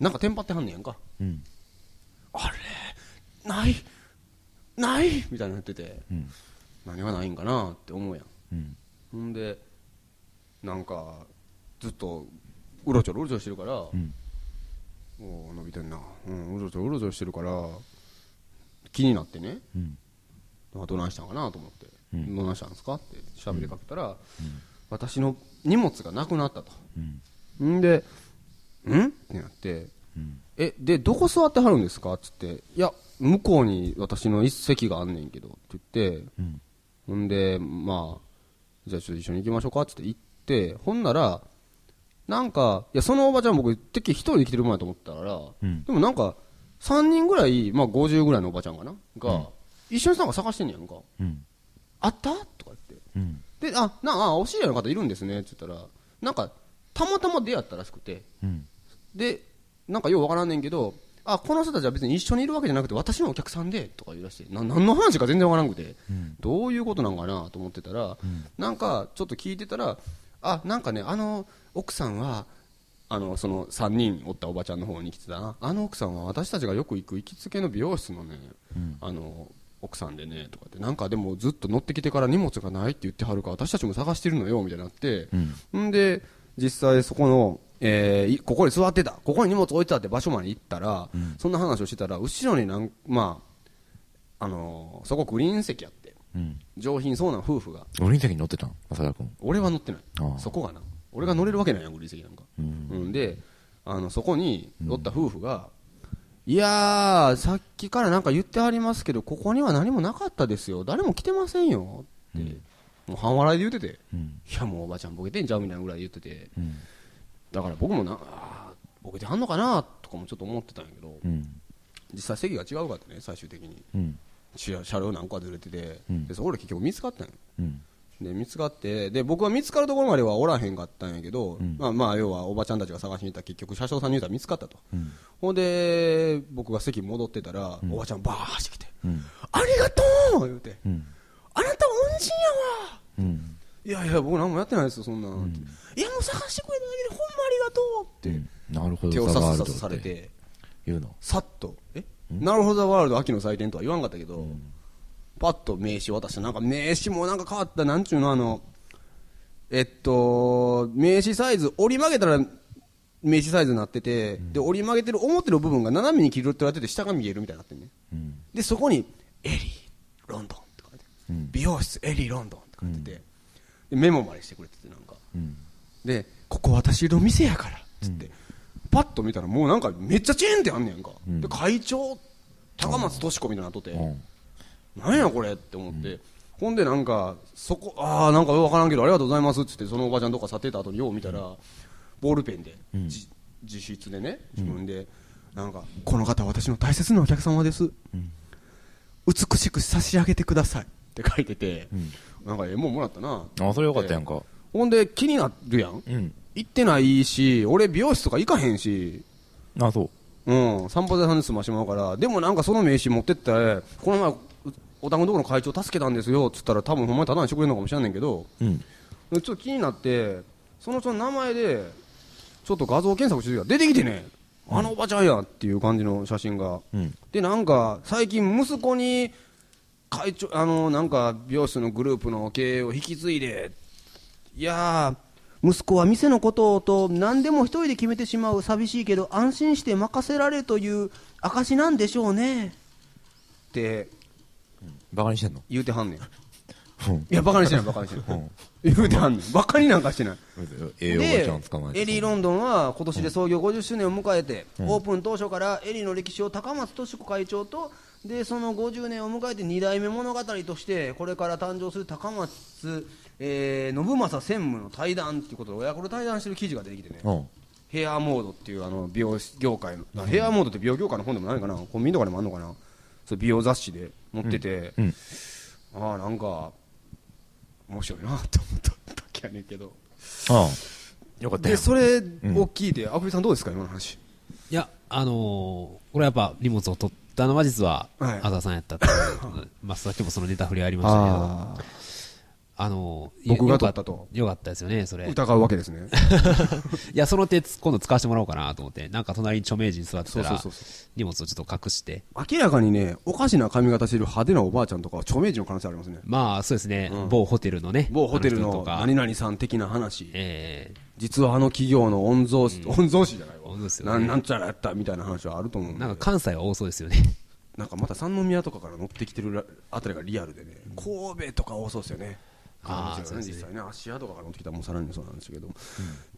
なんかテンパってはんねやんか。うん。あれ？ないないみたいなの言ってて、うん。何がないんかなって思うやん。うん。ほんで、なんか、ずっと、うろちょろうろちょろしてるから、うん。おー伸びてんな。うん、うろちょろうろちょろしてるから、気になってね、うん。あどないしたんかなと思って、うんどないしたんですかって喋りかけたら、私の荷物がなくなったと。うん。んで、ん？ってなって、うん。え、で、どこ座ってはるんですか？って言って、いや、向こうに私の一席があんねんけど、って言って、うん。ほんで、まあ、じゃあちょっと一緒に行きましょうかって言って行って、ほんなら、なんか、いや、そのおばちゃん僕、てっきり一人で来てるもんやと思ったから、うんでもなんか、3人ぐらい、まあ50ぐらいのおばちゃんかなが、一緒になんか探してんねやんか。うん。あった？とか言って。うん。で、あ、なあ、お知り合いの方いるんですねって言ったら、なんか、たまたま出会ったらしくて、うん。で、なんかようわからんねんけど、あ、この人たちは別に一緒にいるわけじゃなくて、私のお客さんで、とか言い出して、な、何の話か全然わからんくて、うん。どういうことなんかなと思ってたら、なんか、ちょっと聞いてたら、あ、なんかね、あの、奥さんは、あの、その3人おったおばちゃんの方に来てたな。あの奥さんは私たちがよく行く行きつけの美容室のね、あの、奥さんでね、とかって、なんかでもずっと乗ってきてから荷物がないって言ってはるから、私たちも探してるのよ、みたいになって、んで、実際そこの、えーいここに座ってた、ここに荷物置いてたって場所まで行ったら、そんな話をしてたら、後ろになん、まあ、あのーそこグリーン席やって、うん。上品そうな夫婦が、グリーン席に乗ってたん？浅田君。俺は乗ってない。ああ。そこがな。俺が乗れるわけないやんグリーン席なんか、うん。うん、であのそこに乗った夫婦が、いやーさっきからなんか言ってはりますけどここには何もなかったですよ。誰も来てませんよ。って、もう半笑いで言ってて、うん。いやもうおばちゃんボケてんちゃうみたいなぐらい言ってて。うん。だから僕もなあーボケてはんのかなとかもちょっと思ってたんやけど、うん。実際席が違うかってね最終的にうん。車車両何個かずれてて、うんでそこで結局見つかったんようん。で見つかってで僕は見つかるところまではおらへんかったんやけど、んまあまあ要はおばちゃんたちが探しに行ったら結局車掌さんに言うたら見つかったと、うん。ほんで僕が席戻ってたら、おばちゃんバー走ってきてうん。「ありがとう!」言うてうん。「あなた恩人やわ!うん。」いやいや僕何もやってないですよそんなん、っていやもう探してくれただけでほんまありがとうって、なるほど。手をさすさすされってて言うの。さっと「えなるほどザワールド秋の祭典」とは言わんかったけど、パッと名刺渡してなんか名刺もなんか変わったなんちゅうのあのえっと名刺サイズ折り曲げたら名刺サイズになってて、で折り曲げてる表の部分が斜めに切り取ってられてて下が見えるみたいになってんねうん。でそこに「エリーロンドン」って書いて、うん美容室エリーロンドン」って書いてて、でメモまでしてくれててなんか。うん。でここ私の店やからっつって、パッと見たらもうなんかめっちゃチェーンってあんねやんか、ん。で会長高松敏子みたいになっとって、うん。なんやこれって思って、ほんでなんかそこああなんかよくわからんけどありがとうございますっつってそのおばちゃんとか去ってた後によう見たら、ボールペンで、自筆でね自分で、なんかこの方は私の大切なお客様です、美しく差し上げてくださいって書いてて、なんかええもんもらったなあ、それよかったやんか。ほんで気になるやん、うん。行ってないし俺美容室とか行かへんしあ、そう。うん、散歩屋さんで済ましてもらうから、でもなんかその名刺持ってって、この前、お宅のところの会長助けたんですよっつったら、多分ほんまにただにしてくれるのかもしれんねんけど、うん。ちょっと気になって、その人の名前で、ちょっと画像検索してたら出てきてね、あのおばちゃんやっていう感じの写真が。うん。で、なんか、最近息子に、会長、あの、なんか、美容室のグループの経営を引き継いで、いやー、息子は店のことと何でも一人で決めてしまう寂しいけど安心して任せられるという証なんでしょうね。ってバカにしてんの？言うてはんねん。いや、バカにしてない、バカにしてない。うん言うてはんねん。バカになんかしてない。でエリー・ロンドンは今年で創業50周年を迎えて、うんオープン当初からエリーの歴史を高松敏子会長とでその50年を迎えて2代目物語としてこれから誕生する高松、えー信正専務の対談っていうことで親子で対談してる記事が出てきてね、うん。ヘアモードっていうあの美容業界の、ヘアモードって美容業界の本でもないかな？コンビニとかでもあんのかな？そう美容雑誌で載ってて、うん。ああなんか面白いなと思った時やねんけど。ああ。よかったよ。でそれを聞いて、アフリさんどうですか今の話？いや、あのーこれやっぱ荷物を取ったのは実は、はい。あざさんやったっていう、[laughs] まあ、さっきもそのネタ振りありましたけど、あのー僕が取ったと。よかったですよね、それ。い疑うわけですね。[laughs] や、その手、今度使わせてもらおうかなと思って、なんか隣に著名人座ってたら荷物をちょっと隠して、明らかにねおかしな髪型してる派手なおばあちゃんとかは著名人の可能性ありますね。まあ、そうですね、うん。某ホテルのね、某ホテルの何々さん的な話。え実はあの企業の御曹司、御曹司じゃないわ。ね。なんなんちゃらやったみたいな話はあると思う。なんか関西は多そうですよね。なんかまた三宮とかから乗ってきてるらあたりがリアルでね、神戸とか多そうですよね。あーもちろんね。そうですね。実際ね、芦屋とかから乗ってきたらもうさらにそうなんですけど、っ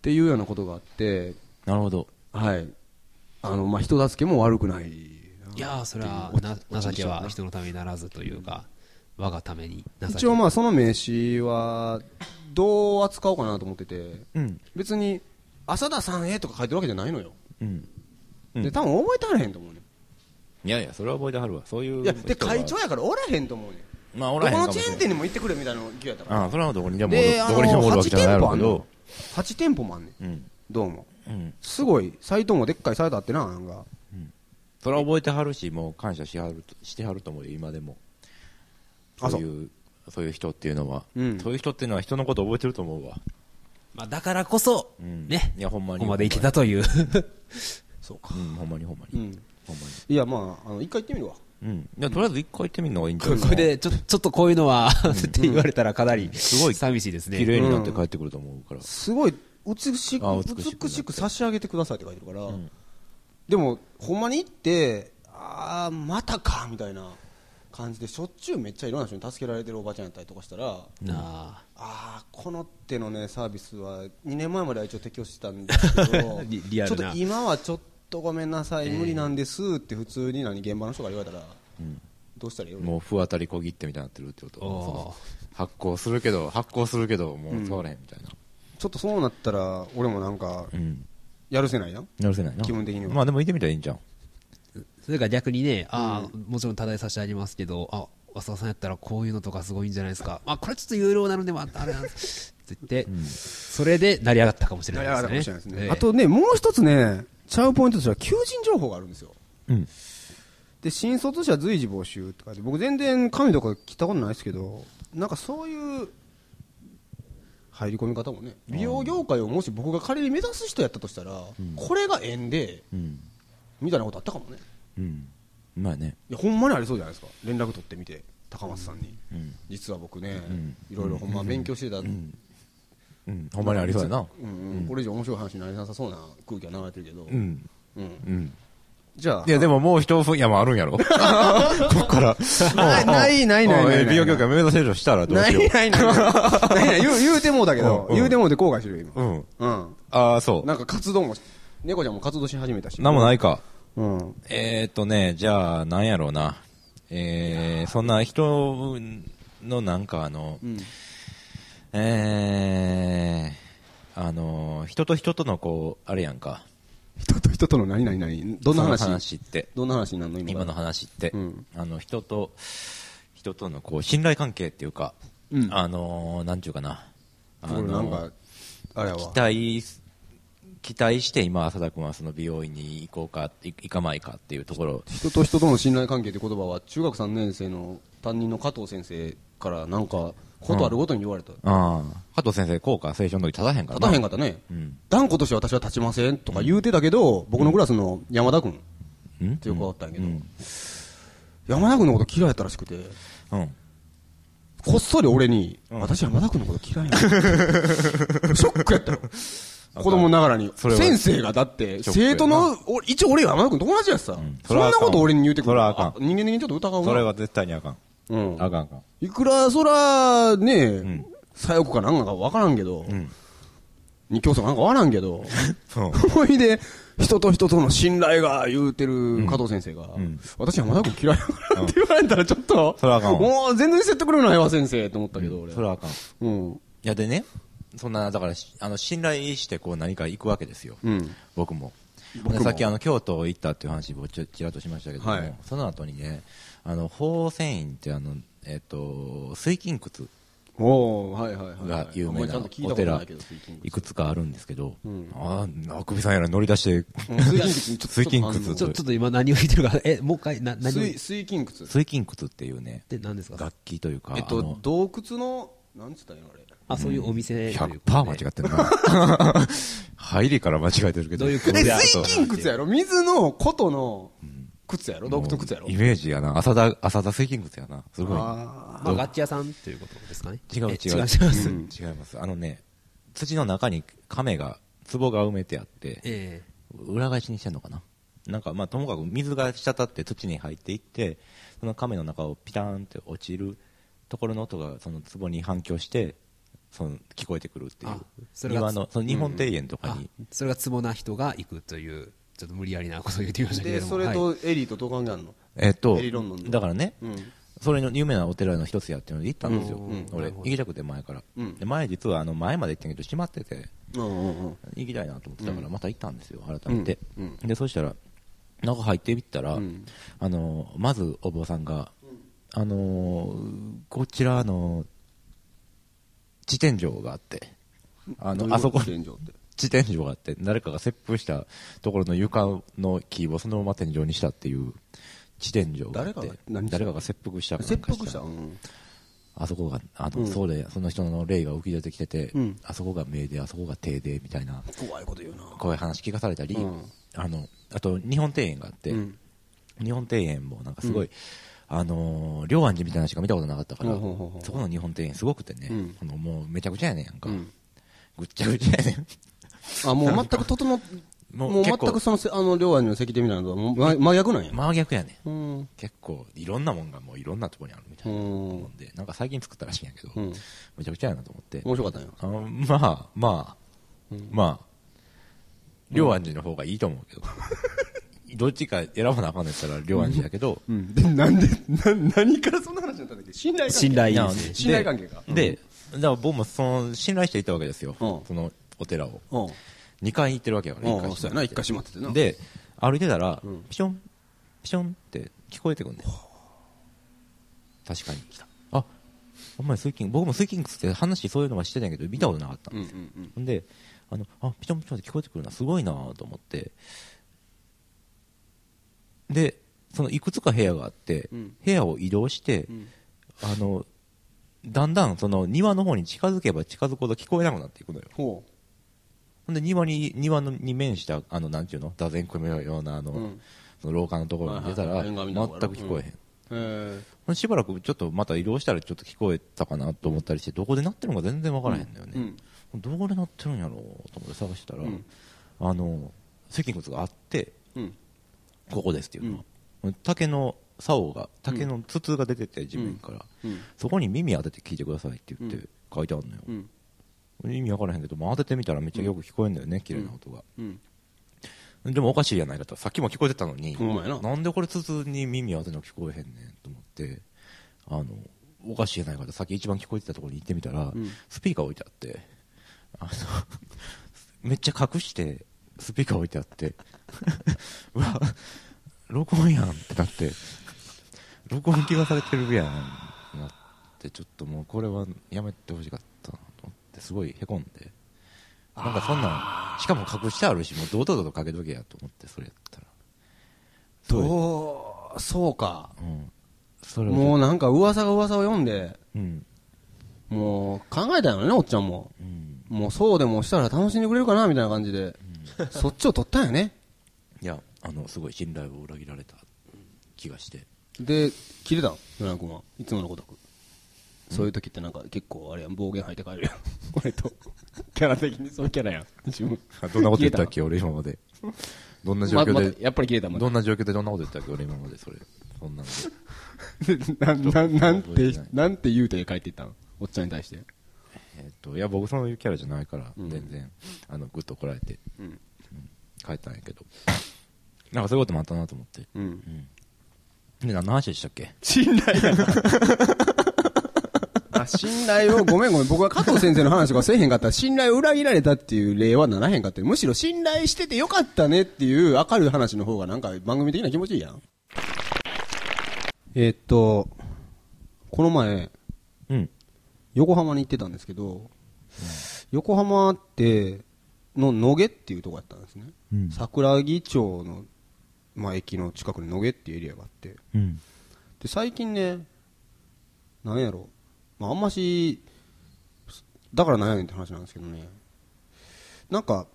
ていうようなことがあって、なるほど。はい。あの、まあ、人助けも悪くない。いやー、それは情けは人のためにならずというか、我がために情け一応まあ、その名刺は、どう扱おうかなと思ってて、うん。別に、浅田さんへとか書いてるわけじゃないのよ。うん。うん。で、多分覚えてはれへんと思うね。いやいやそれは覚えてはるわ。そういういや、で、会長やからおらへんと思うね。まあおらへんどこのチェかもしれないーン店にも行ってくれみたいなの勢いやったから。ああそれはどこにでもで、あどこにでもおの、8るわけじゃないや店舗あんのろうけど。8店舗もあんねん。うんどうも。うんすごい、サイトもでっかいサイトあってな、なんか。それは覚えてはるしもう感謝しはるとしてはると思うよ今でもあそういうそういう人っていうのは、うんそういう人っていうのは人のこと覚えてると思うわまあ、だからこそ、うんね、いやほんまにここまでいけたという。[laughs] そうか。うんほんまにほんまに、うん。ほんまにいや、まあ、あの、一回行ってみるわ。うん。いやとりあえず一回行ってみるのがいいんじゃないこれで、ちょ、ちょっとこういうのは、って言われたらかなり、すごい。寂しいですね。綺麗になって帰ってくると思うから、すごい、美しく、あ美美しくしく差し上げてくださいって書いてるから、ん。でも、ほんまに行って、ああ、またか、みたいな感じで、しょっちゅうめっちゃいろんな人に助けられてるおばちゃんやったりとかしたら、なあ。ああ、この手のね、サービスは、2年前までは一応適用してたんですけど [laughs] リリアルな。ちょっと今はちょっとごめんなさい、無理なんですって普通に何、現場の人が言われたら、うんどうしたらいい？のもう不当たり小切手みたいになってるってこと発行するけど発行するけどもう使われへんみたいなちょっとそうなったら、俺もなんか、うんやるせないやん。やるせないな気分的にはまあでも行ってみたらいいんじゃんそれから逆にね、ああ、もちろん多大差し上げますけど、あ、浅田さんやったらこういうのとかすごいんじゃないですか。あ、これちょっと有料なのでもああれなんです。って言って、それで成り上がったかもしれやないですね。もしれないですね。ええあとね、もう一つね、ちゃうポイントとしては、求人情報があるんですよ。うん。で、新卒者随時募集って書いて、僕全然紙とか来たことないですけど、なんかそういう、入り込み方もね、美容業界をもし僕が仮に目指す人やったとしたら、これが縁で、うん。みたいなことあったかもね。うん。まあね。いや、ほんまにありそうじゃないですか。連絡取ってみて、高松さんに。うん。実は僕ね、ん。いろいろほんま勉強してた、うん。うんほんまにありそうやな。うんうん。これ以上面白い話になりなさそうな空気は流れてるけど、うん。うん。うん。じゃあ、いやでももう一分野もあるんやろ。[laughs] こっから。ないないないない美容業界目指せるとしたらどうしよないないないないない。[laughs] 言う言うてもうだけど、言うてもうで後悔してるよ今。ううん。うん。ああそう。なんか活動もし、猫ちゃんも活動し始めたし。なんもないか。うん。えーっとね、じゃあ、なんやろうな。えー、そんな人のなんかあの、うん。えー、あの、人と人とのこう、あれやんか。人と人との何々何どんな話？話って。どんな話になるの今？今の話って、うんあの、人と、人とのこう、信頼関係っていうか、うんあの、なんちゅうかな。あこれなんのか、あれやわ。期待、期待して今、浅田君はその美容院に行こうか、い行かないかっていうところ、人と人との信頼関係って言葉は、中学3年生の担任の加藤先生からなんか、ことあるごとに言われた。ああ、加藤先生、効果青春の時立たへんから立な。たへんかったね。うん。断固として私は立ちませんとか言うてたけど、僕のクラスの山田君うんっていう子だったんやけど、うん山田君のこと嫌いやったらしくて、うん。こっそり俺に、うん私山田君のこと嫌いなの。[laughs] ショックやったよ。子供ながらに。それは先生がだって、ショックやな生徒の、お一応俺山田君友達やしさ、んそんなこと俺に言うてくる。それはあかん人間的にちょっと疑うな。それは絶対にあかん。うん。あかんあかん。いくら、そら、ねん左翼かなんかかわからんけど、うん。二競争なんかわからんけど、[laughs] そう。ほいで、人と人との信頼が言うてる加藤先生が、ん私はまだ君嫌いやからって言われたらちょっと、それはあかんわもう全然説得力ないわ先生と思ったけど、俺。それはあかん。いうん。やでね、そんな、だからし、あの、信頼してこう何か行くわけですよ。うん。僕も。僕もでさっきあの、京都行ったっていう話をちょちらっとしましたけども、はいその後にね、あの、法船院ってあの、えっ、と、水金窟おー、はいはいはい。が有名なお寺いくつかあるんですけど、ん。ああ、あくびさんやら乗り出して、うん。水金窟。[laughs] にちょっと今何を言ってるか、え、もう一回、な、何を？水、水金窟。水金窟っていうね、って何ですか？楽器というか、えっと洞窟の、なんつったらいいのあれ。あ、そういうお店という100%ことで間違ってるな。[laughs] 入りから間違えてるけど。どういうえ、いや水金窟やろ？水のことの靴やろ？洞窟の靴やろイメージやな。浅田、浅田水金窟やな。すごい。あまあ、ガッチ屋さんということですかね。え違う違う。違う違います。うん違います。あのね、土の中に亀が、壺が埋めてあって、え裏返しにしてんのかな？なんかまあともかく水が滴って土に入っていって、その亀の中をピターンって落ちるところの音がその壺に反響して、その聞こえてくるっていうあ。それが庭の、その日本庭園とかに、それがツボな人が行くという、ちょっと無理やりなことを言ってみましたけれども。それはいとエリーとどう関係あるの？えっとエリロンドンの、だからね、うん。それの有名なお寺の一つやっていうので行ったんですよ。うん俺、行きたくて前から。うんで前実はあの前まで行ったけど閉まってて、うんうんうん。行きたいなと思ってたからまた行ったんですよ、改めて。うんで、そしたら、中入ってみたら、うんあの、まずお坊さんが、あのー、こちらの、地天井があって、あの、あそこ、天井って？地天井があって、誰かが切腹したところの床の木をそのまま天井にしたっていう地天井があって誰かが切腹した切か腹した？うん。あそこが、あの、うん。そうで、その人の霊が浮き出てきてて、うん。あそこが命で、あそこが手で、みたいな、怖いこと言うな。こういう話聞かされたり、うん。あの、あと、日本庭園があって、うん。日本庭園もなんかすごい、あのー、龍安寺みたいなのしか見たことなかったから、そこの日本庭園すごくてね、うん。あのもうめちゃくちゃやねんやんか。うん。ぐっちゃぐちゃやねん。あ、もう全く整っ、もう全もう結構くそのせ、あの、両安の石庭みたいなのとはもう真真逆なんや。真逆やねん。うん。結構、いろんなもんがもういろんなところにあるみたいなもんで、なんか最近作ったらしいんやけど、うん。めちゃくちゃやなと思って。面白かったんよ。あのまあ、まあ、まあ、両安寺の方がいいと思うけど、[laughs] どっちか選ばなあかんのやったら両安寺やけど、うん。で、なんで、な、何からそんな話になったんだっけ？信頼関係。信頼。信頼関係か。で、だから僕もその、信頼して行ったわけですよ。うんそのお寺を。うん。2回行ってるわけやから、うん、一そうやな、一回閉まっててな。、で、歩いてたらうん、ピション、ピションって聞こえてくんねん。確かに来た。あ、お前水金、僕も水金窟って話そういうのはしてたんやけど、見たことなかったんうんうですよ。んほんで、あの、あ、ピチョンピチョンって聞こえてくるな、すごいなと思って。で、そのいくつか部屋があって、うん部屋を移動して、うん。あの、だんだんその庭の方に近づけば近づくほど聞こえなくなっていくのよ。ほほんで庭に、庭のに面した、あの、なんていうの？座禅組むような、あの、う。うん。その廊下のところに出たら、はいはい全く聞こえへん。えほんでしばらくちょっとまた移動したらちょっと聞こえたかなと思ったりして、どこで鳴ってるのか全然わからへんのよね。うん。どこで鳴ってるんやろうと思って探したら、うんあの、石骨があって、うん。ここですっていうのは。竹の竿が、竹の筒が出てて、地面から、うん。そこに耳当てて聞いてくださいって言って書いてあるのよ。うん。意味わからへんけど、まあ、当ててみたらめっちゃよく聞こえんだよね、綺麗な音が。うん。でもおかしいやないかと。さっきも聞こえてたのに、ほんまやななんでこれ筒に耳当てるの聞こえへんねんと思って、あの、おかしいやないかと。さっき一番聞こえてたところに行ってみたら、んスピーカー置いてあって、あの、[laughs] めっちゃ隠して、スピーカー置いてあって、[laughs] うわ、録音やんってなって、録音気がされてるやんってなって、ちょっともうこれはやめてほしかったなと思って、すごい凹んで。なんかそんなん、しかも隠してあるし、もう堂々とかけとけやと思って、それやったら。どう、そうか。うん。それをもうなんか噂が噂を読んで、うん。もう考えたよね、おっちゃんも。うん。もうそうでもしたら楽しんでくれるかな、みたいな感じで。そっちを取ったんやね。いや、あの、すごい信頼を裏切られた気がして。で、切れたんヨナ君は。いつものごとく。そういう時ってなんか結構あれやん、暴言吐いて帰るやん。[laughs] 俺と。キャラ的にそういうキャラやん。自分。どんなこと言ったっけ、俺今まで。どんな状況で、ままたやっぱり切れた、またどんな状況でどんなこと言ったっけ、俺今まで、それ。そんなので。[laughs] な、な、なんてなんて言うて書いていったのおっちゃんに対して。えっと、いや、僕そういうキャラじゃないから、うん全然、あの、ぐっとこられて、うんうん帰ったんやけど。なんかそういうこともあったなと思って。うん。で、何の話でしたっけ？信頼やな。あ信頼を、ごめんごめん、僕は加藤先生の話がせえへんかったら、信頼を裏切られたっていう例はならへんかった。むしろ信頼しててよかったねっていう明るい話の方がなんか番組的な気持ちいいやん。えーっと、この前、うん。横浜に行ってたんですけど、横浜って、の野毛っていうとこやったんですね。うん桜木町の、まあ、駅の近くに野毛っていうエリアがあって、うん。で最近ねなんやろ、まあ、あんましだからなんやねんって話なんですけどね。なんか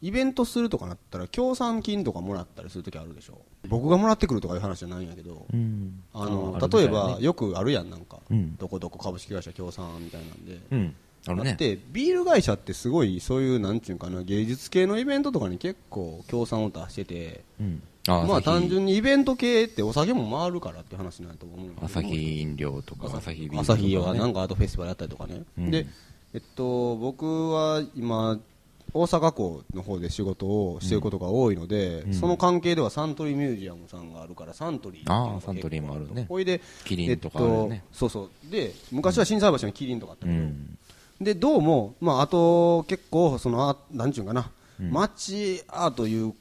イベントするとかなったら協賛金とかもらったりするときあるでしょ。僕がもらってくるとかいう話じゃないんやけど、うん。あの例えば、ねよくあるやんなんか、うん。どこどこ株式会社協賛みたいなんで、うん。ってビール会社ってすごいそういうなんていうかな芸術系のイベントとかに結構協賛を出してて。うん。まあ単純に。にイベント系ってお酒も回るからって話なんやと思う朝日飲料とか、朝日。ビールとか、ね。朝日はなんかアートフェスティバルやったりとかね、うん。で、えっと、僕は今大阪港の方で仕事をしていることが多いので、うん。その関係ではサントリーミュージアムさんがあるからサントリーあーサントリーもあるね。ほいでキリンとかあるよね。えっと、そうそう。で昔は心斎橋のキリンとかあったけど、うん。でどうも、まあ、あと結構そのあなんちゅうんかな、うん。街アーという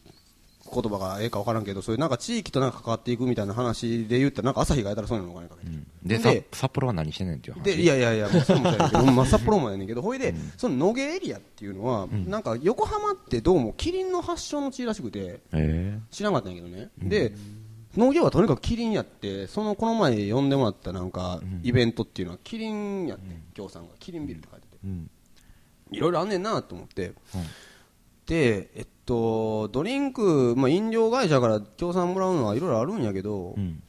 言葉がええか分からんけどそういうなんか地域となんか関わっていくみたいな話で言ったらなんか朝日がやたらそういうのお金かけて。る、で、でさ札幌は何してんねんっていう話。でいやいやいや、もうそうもそうやけど、まあ、[laughs] 札幌もやねんけど、ほいで、その野毛エリアっていうのは、ん。なんか横浜ってどうもキリンの発祥の地らしくて、え。知らなかったんやけどね、で、野毛はとにかくキリンやって、そのこの前呼んでもらったなんかん。イベントっていうのは、キリンやって、協賛が、キリンビルって書いてて、えうん。いろいろあんねんなと思って、うえっと、ドリンク、まあ、飲料会社から協賛もらうのはいろいろあるんやけどう、ん。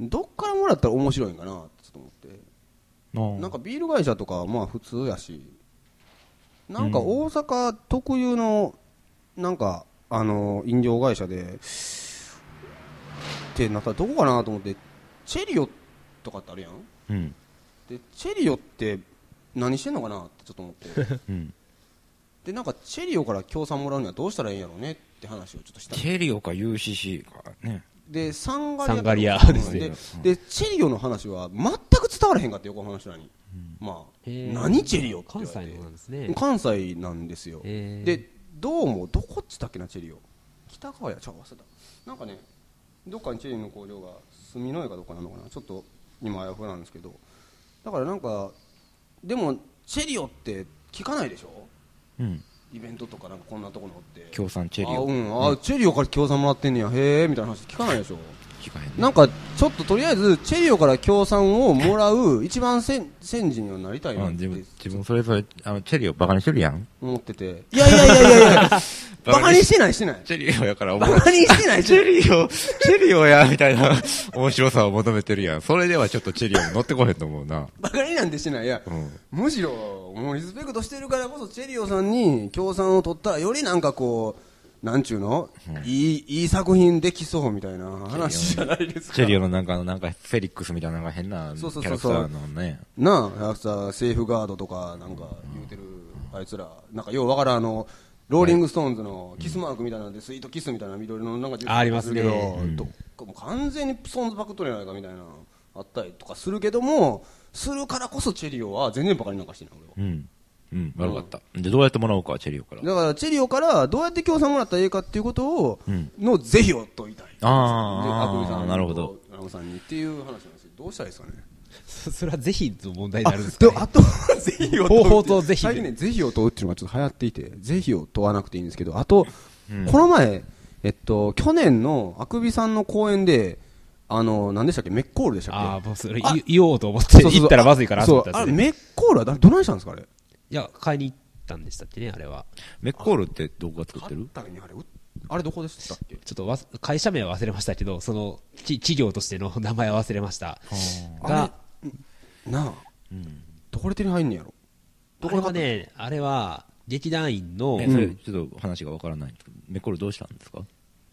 どっからもらったら面白いんかなってちょっと思って。ななんかビール会社とかはまあ普通やし、なんか大阪特有の、なんか、あの、飲料会社で、ってなったらどこかなと思って、チェリオとかってあるやんうん。で、チェリオって何してんのかなってちょっと思って。[laughs] うん。で、なんかチェリオから協賛もらうにはどうしたらいいんやろうねって話をちょっとした。チェリオか UCC かね。で、サンガリア。サンガリアで。すねで、でチェリオの話は全く伝わらへんかった横浜の人らに。まあ、へー。何チェリオって言関われて西のなんですね。関西なんですよ、でどうもどこっちだっけなチェリオ。北川やちゃう忘れた。なんかねどっかにチェリーの工場が住之江かどっかなのかな。ちょっと今あやふやなんですけど。だからなんかでもチェリオって聞かないでしょ？うん。イベントとかなんかこんなところって協賛チェリオ。あうんあ、チェリオから協賛もらってんねやへえみたいな話聞かないでしょ聞かへんね。なんかちょっととりあえずチェリオから協賛をもらう一番先先時にはなりたいなってうん自分、自分それぞれ、あの、チェリオバカにしてるやん。思ってていやいやいやいやいや [laughs] バカにしてないしてないチェリオやからバ。カにしてないチェリオ、チェリオや、みたいな面白さを求めてるやん。それではちょっとチェリオに乗ってこへんと思うな。バカになんてしてないいや、うん。むしろもうリスペクトしてるからこそチェリオさんに協賛を取ったらよりなんかこうなんちゅうの、いいいい作品できそうみたいな話じゃないですかチェリオのなんか、なんか、フェリックスみたいななんか変なキャラクターのね。なあさセーフガードとかなんか言うてるあいつらなんかようわからんあのローリングストーンズのキスマークみたいなんで、スイートキスみたいな緑のなんかあありますね。けど、うん。どっかもう完全にソンズパクっとるやないかみたいなあったりとかするけどもするからこそチェリオは全然バカになんかしてない俺は。うん。うん、悪かった。で、どうやってもらおうか、チェリオから。だからチェリオからどうやって協賛もらったらええかっていうことを、うん。の是非を問いたい。あー。でアクミさんとなるほど。さんにっていう話なんですよどうしたらいいですかねそ [laughs] それはぜひの問題になるんですか、ね、あと、ぜひを問う。方法と是非で最近ね、ぜひを問うっていうのがちょっと流行っていて、ぜひを問わなくていいんですけど、あと、うんこの前、えっと、去年のあくびさんの公演で、あの、何でしたっけ？メッコールでしたっけ？ああ、もうそれあ言言おうと思ってそうそうそう言ったらまずいからそう、あれ。メッコールはだどないしたんですかあれ？いや、買いに行ったんでしたっけね、あれは。メッコールってどこが作ってる？あったにあれ、うあれどこでしたっけ？ちょっとわす会社名は忘れましたけど、その、ち企業としての名前は忘れました。が、なあ、うん。どこで手に入んねやろ？どあこはね、あれは、劇団員のえ、、それ、ちょっと話がわからないんですけど、メッコールどうしたんですか？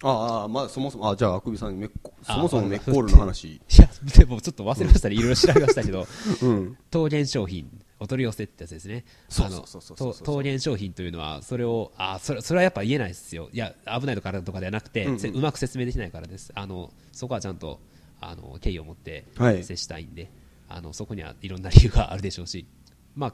ああ、まあそもそも、あじゃあ、あくびさんにメッコ、あそもそもまあメッコールの話。いや、でもちょっと忘れましたね。いろいろ調べましたけど、うん。桃源商品、お取り寄せってやつですね。そうあのそうそうそうそうと桃源商品というのは、それを、あそれ、それはやっぱ言えないですよ。いや、危ないとかとかではなくて、うんうんせうまく説明できないからです。あの、そこはちゃんと、あの、敬意を持ってはい接したいんで、あの、そこにはいろんな理由があるでしょうし、まあ、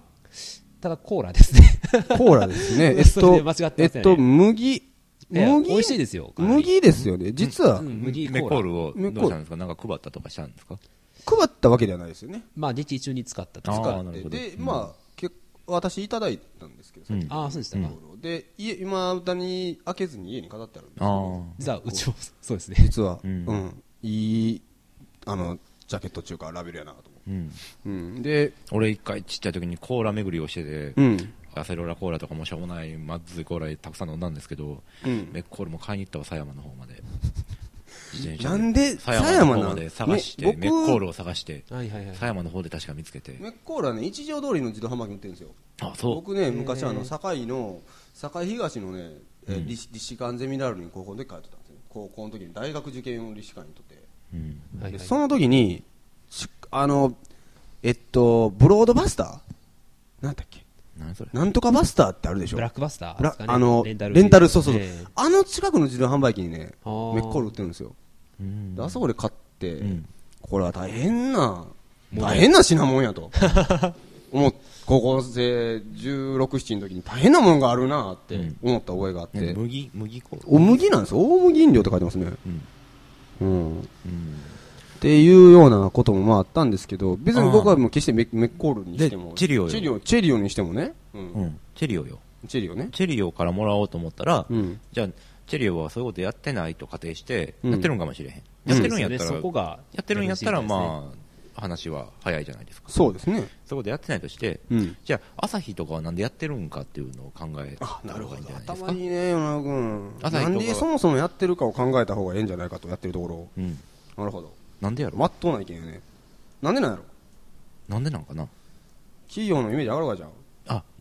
ただコーラですね。コーラですね。[laughs] [laughs] えっとねえっと、麦、麦、美味しいですよ麦ですよね。実はう、ん麦メコーラ。コールをどうしたんですか？なんか配ったとかしたんですか？配ったわけではないですよね。まあ、劇中に使ったとあーか。使って。なるほどで、うんまあ、結私いただいたんですけど、うんああ、そうでしたか。で、家、今、だに開けずに家に飾ってあるんですけあど、実はうちもそうですね。実は、ううんん、いい、あの、ジャケットっていうかラベルやなと思あ。うん。う。うん。で、俺一回ちっちゃい時にコーラ巡りをしてて、うん。アセロラコーラとかもしょうもないまずいコーラたくさん飲んだんですけど、うんメッコールも買いに行ったわ、狭山の方まで。なんで狭山の方まで探して、ねメッコールを探して、はいはいはい。狭山の方で確か見つけて。メッコールはね、一条通りの自動販売機に売ってるんですよ。あ、そう。僕ね、昔あの、堺の、堺東のね、えうん立立志館ゼミナールに高校の時通ってたんですよ。高校の時に大学受験用立志館にとって。うん。はいはいでその時に、しあの、えっと、ブロードバスター？なんだっけ？何それ？なんとかバスターってあるでしょ？ブラックバスターあの、レンタル。レンタル、そうそうそう、ええあの近くの自動販売機にね、メッコール売ってるんですよ。あそこで買って、うんこれは大変な、大変な品物やと。[laughs] 思っ高校生16、7の時に大変なもんがあるなって思った覚えがあって、ね麦、麦コールお麦なんですよ。大麦飲料って書いてますね。うん。うん。っうん。ていうようなこともまああったんですけど、別に僕はもう決してメメッコールにしても。でチェリオよチェリオ、チェリオにしてもね。うん。うん。チェリオよ。チェリオね。チェリオからもらおうと思ったら、うん。じゃあ、チェリオはそういうことやってないと仮定して、うんやってるんかもしれへん。やってるんやったら、そこがやってるんやったら、まあ、話は早いじゃないですか。そうですね。そこでやってないとして、うん。じゃあ、朝日とかはなんでやってるんかっていうのを考えたあ、なるほど方がいいんじゃ。ないです頭か。いいね、山田君。朝日なんでそもそもやってるかを考えた方がええんじゃないかと、やってるところを。うん。なるほど。なんでやろ？まっとうな意見やね。なんでなんやろ？なんでなんかな？企業のイメージ上がるかじゃん。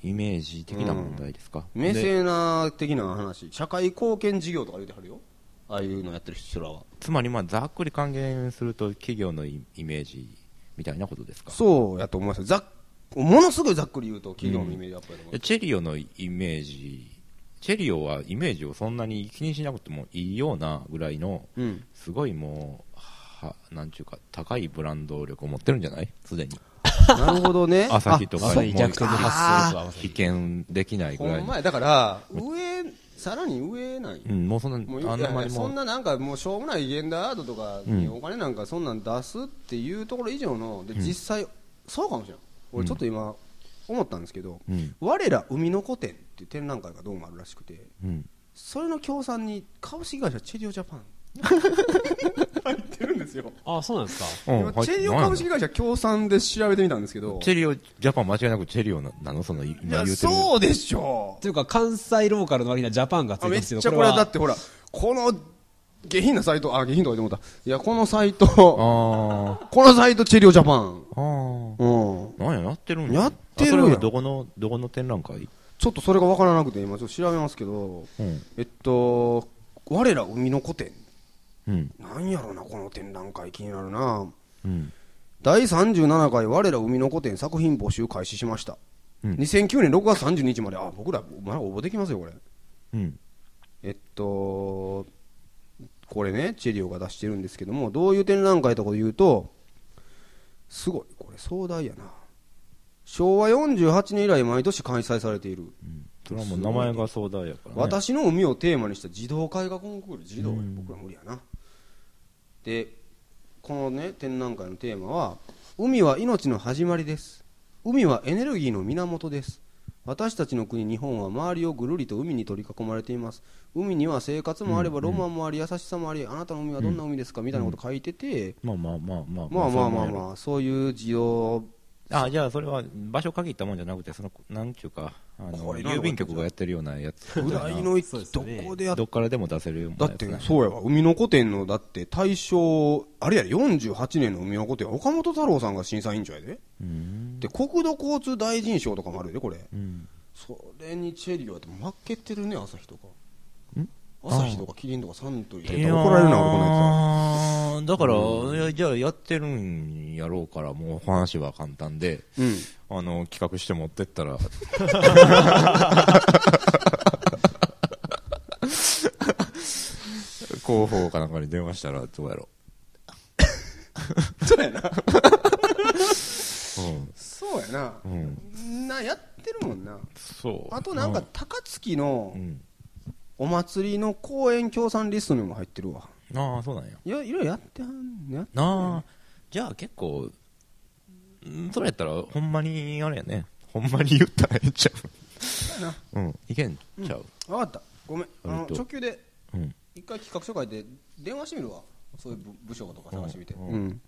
あ、イメージ的な問題ですか？メでセナ的な話。社会貢献事業とか言うてはるよ。ああいうのやってる人らは。つまり、まあ、ざっくり還元すると、企業のイイメージみたいなことですか？そうやと思いますよざっものすごいざっくり言うと企業のイメージアップやと思う。でチェリオのイメージ、チェリオはイメージをそんなに気にしなくてもいいようなぐらいの、うん。すごいもう、は、なんちゅうか、高いブランド力を持ってるんじゃない？すでに。なるほどね。[laughs] 朝日とかあそういう逆転の発想と危に険できないぐらいの。ほんまや、だから、上、さらに上ない。うん、もうそんな、もういあんまりそんななんかもうしょうもない現代アートとかにうんお金なんかそんなん出すっていうところ以上の、でうん実際、そうかもしれん。俺ちょっと今、思ったんですけど、うん、我ら海の古典っていう展覧会がどうもあるらしくて、うん。それの協賛に株式会社チェリオジャパン入ってるんですよ。あ、そうなんですか？うん今チェリオ株式会社協賛で調べてみたんですけど、チェリオ、ジャパン間違いなくチェリオななの？その、今いや、言うてる。そうでしょというか、関西ローカルの割にはジャパンがついてあめっますけど、ちゃこれはだってほら、この下品なサイト、あ、下品とか言って思った。いや、このサイト、あこのサイトチェリオジャパン。あ、あうん。あ。なんや、やってるんやってるやんあそれはどこの、どこの展覧会？ちょっとそれがわからなくて、今ちょっと調べますけど、うん。えっと、我ら海の古典。うん。なんやろな、この展覧会気になるな。うん。第37回我ら海の古典作品募集開始しました。うん2009年6月30日まで、あ、僕ら、まだ応募できますよ、これ。うん。えっと、これね、チェリオが出してるんですけども、どういう展覧会とかで言うと、すごい、これ壮大やな。昭和48年以来毎年開催されている、それはもう名前が壮大やからね。私の海をテーマにした児童絵画コンクール、児童、うん僕ら無理やな。で、このね、展覧会のテーマは、海は命の始まりです。海はエネルギーの源です。私たちの国日本は周りをぐるりと海に取り囲まれています海には生活もあればうんロマンもあり優しさもありあなたの海はどんな海ですかみたいなこと書いててまあまあまあまあ。まあまあまああ。まあそういう需要あ、じゃあそれは場所限ったもんじゃなくて、その、なんちゅうか、あの、これ郵便局がやってるようなやつ。ぐらいのどこでやっどっからでも出せるようだってなやつね。そうやわ海の古典のだって大正あれやで48年の海の古典は岡本太郎さんが審査委員長やでうん。で国土交通大臣賞とかもあるでこれうん。それにチェリオって負けてるね朝日とかん朝日とかキリンとかサントリーとか怒られるな、俺このややだから、いやじゃあやってるんやろうから、もう話は簡単で、つ。うん。あの、企画して持ってったら、広報かなんかに電話したらどうやろそうやな。う。そうやな。うん。うん。な、やってるもんな。そう。あとなんか、高槻のうん。お祭りの公演協賛リストにも入ってるわ。ああ、そうなんや。いや、いろいろやってはんね。なあ、じゃあ結構、んそれやったら、ほんまに、あれやね。ほんまに言ったらええんちゃ。う？うん。いけんちゃう？わかった。ごめん。あの、直球で、うん。一回企画書書いて、電話してみるわ。そういう部部署とか探してみて。うんうん。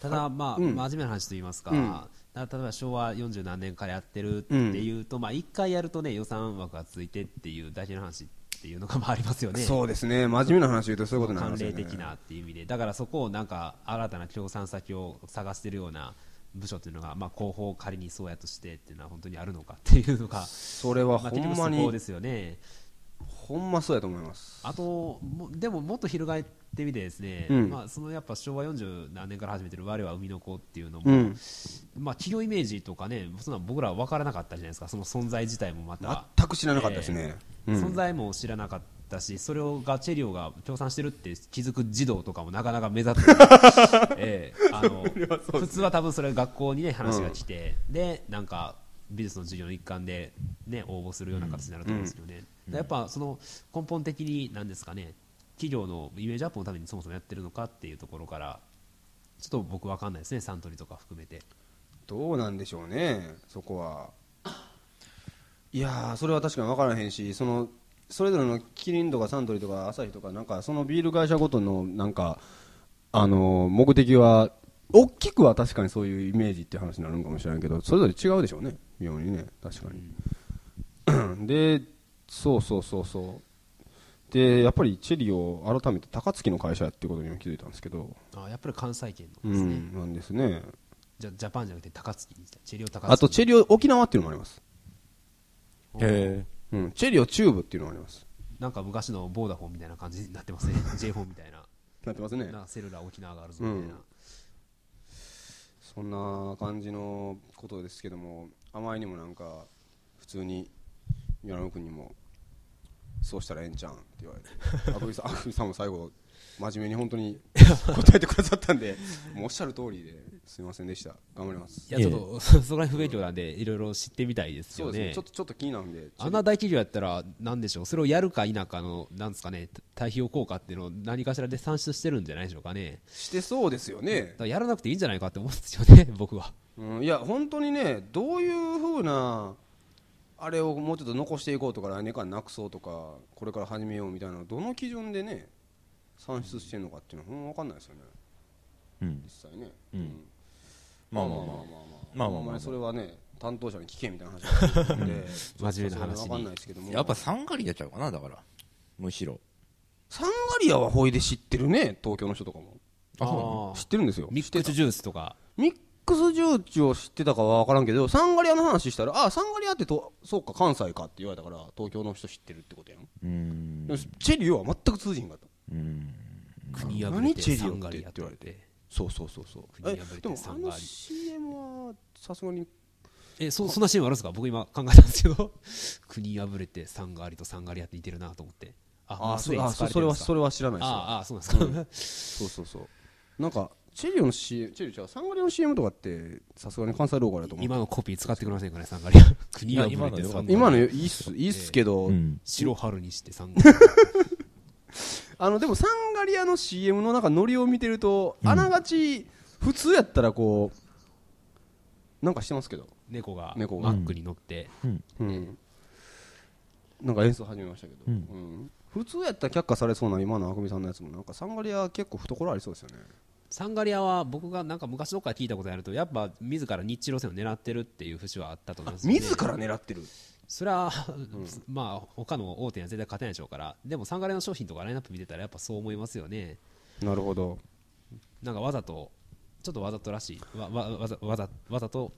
ただ、まあ、うん真面目な話と言いますか、例えば昭和40何年からやってるっていうと、まあ、1回やるとね、予算枠がついてっていう大事な話っていうのがまあありますよね。そうですね。真面目な話言うとそういうことになりま慣すよね。例的なっていう意味で、だからそこをなんか新たな協賛先を探してるような部署っていうのが、まあ、広報仮にそうやとしてっていうのは本当にあるのかっていうのが、それはまあ、ほんまにそこで、すよね。ほんまそうやと思います。あともでももっと翻ってみてですね、うん。まあ、そのやっぱ昭和40何年から始めてる我は海の子っていうのも、うん。まあ、企業イメージとかねそんな僕らは分からなかったじゃないですかその存在自体もまた、全く知らなかったですね。うん。存在も知らなかったしそれをがチェリオが協賛してるって気づく児童とかもなかなか目立って、[laughs] ええ。あの普通は多分それ学校にね話が来て、でなんか美術の授業の一環で、ね、応募するような形になると思うんですけどね、やっぱその根本的になんですかね企業のイメージアップのためにそもそもやってるのかっていうところからちょっと僕分かんないですねサントリーとか含めてどうなんでしょうね、そこは。いやー、それは確かに分からへんし、そのそれぞれのキリンとかサントリーとかアサヒとか、なんかそのビール会社ごとのなんか、あのー目的は、大きくは確かにそういうイメージっていう話になるんかもしれないけど、それぞれ違うでしょうね、妙にね、確かに。[clears throat] で、そうそうそうそう。で、やっぱりチェリオ、改めて高槻の会社やっていうことにも気づいたんですけど、あやっぱり関西圏うのですね、ん、なんですね。じゃジャパンじゃなくて高槻チェリオ高槻あと、チェリオ沖縄っていうのもあります。へうん、チェリオチューブっていうのがあります。なんか昔のボーダフォンみたいな感じになってますね。[laughs] J フォンみたいな。なってますね。なセルラー沖縄があるぞみたいな、うん。そんな感じのことですけども、あまりにもなんか、普通に、宮野君にも、そうしたらええんちゃうんって言われて、[laughs] あくびさん、あくびさんも最後、真面目に本当に答えてくださったんで、もうおっしゃる通りですみませんでした。頑張ります。いやちょっとそ [laughs] そこら辺不勉強なんでいろいろ知ってみたいですよね。そうですね。ちょっと、ちょっと気になるんで、あんな大企業やったらなんでしょう？それをやるか否かのなんですかね対比効果っていうのを何かしらで算出してるんじゃないでしょうかね。してそうですよね。やらなくていいんじゃないかって思うんですよね僕は。うん、いや本当にねどういうふうなあれをもうちょっと残していこうとか来年からなくそうとかこれから始めようみたいなのどの基準でね算出してるのかっていうのはほんま分かんないですよねうん。実際ね、うんまあまあまあ。まあまあまあまあそれはね担当者に聞けみたいな話があるんで真面目な話に分かんないですけどもやっぱサンガリやっちゃうかな、だから。むしろ。サンガリアはほいで知ってるね東京の人とかもあ知ってるんですよミックスジュースとかミックスジューチを知ってたかは分からんけどサンガリアの話したらあサンガリアってとそうか関西かって言われたから東京の人知ってるってことやん。うーん。でもチェリオは全く通じひんかった。うん。国破れ何てチェリオって？サンガリアって。言われてそうそうそうそう。え国破れてでもあのサンガリ CM はさすがにえそそんなシーンあるんですか？僕今考えたんですけど。[laughs] 国破れてサンガリとサンガリアって似てるなと思って。ああそそれはそれれは知らないですわああそうなんですか、そうそうそう。なんかチェリオの CM チェリオ違うサンガリアの CM とかってさすがに関西ローカルだと思う。今のコピー使ってくれませんかねサンガリア国破いや今のよかったサンガリア今のいいっすいいっすけど、うん。白春にしてサンガリア。[laughs] あのでもサンガリアの CM のなんかノリを見てると、あながち普通やったらこうなんかしてますけど、猫が猫が。マックに乗って、うん、なんか演奏始めましたけど、うん。うん。普通やったら却下されそうな今のあくみさんのやつもなんかサンガリア結構懐ありそうですよねサンガリアは僕がなんか昔どっかで聞いたことあるとやっぱ自ら日中路線を狙ってるっていう節はあったと思います自ら狙ってる。それは、[laughs] まあ他の大手には絶対勝てないでしょうから。でもサンガリアの商品とかラインナップ見てたらやっぱそう思いますよね。なるほど。なんかわざとちょっとわざとらしいわわわざわざわざと、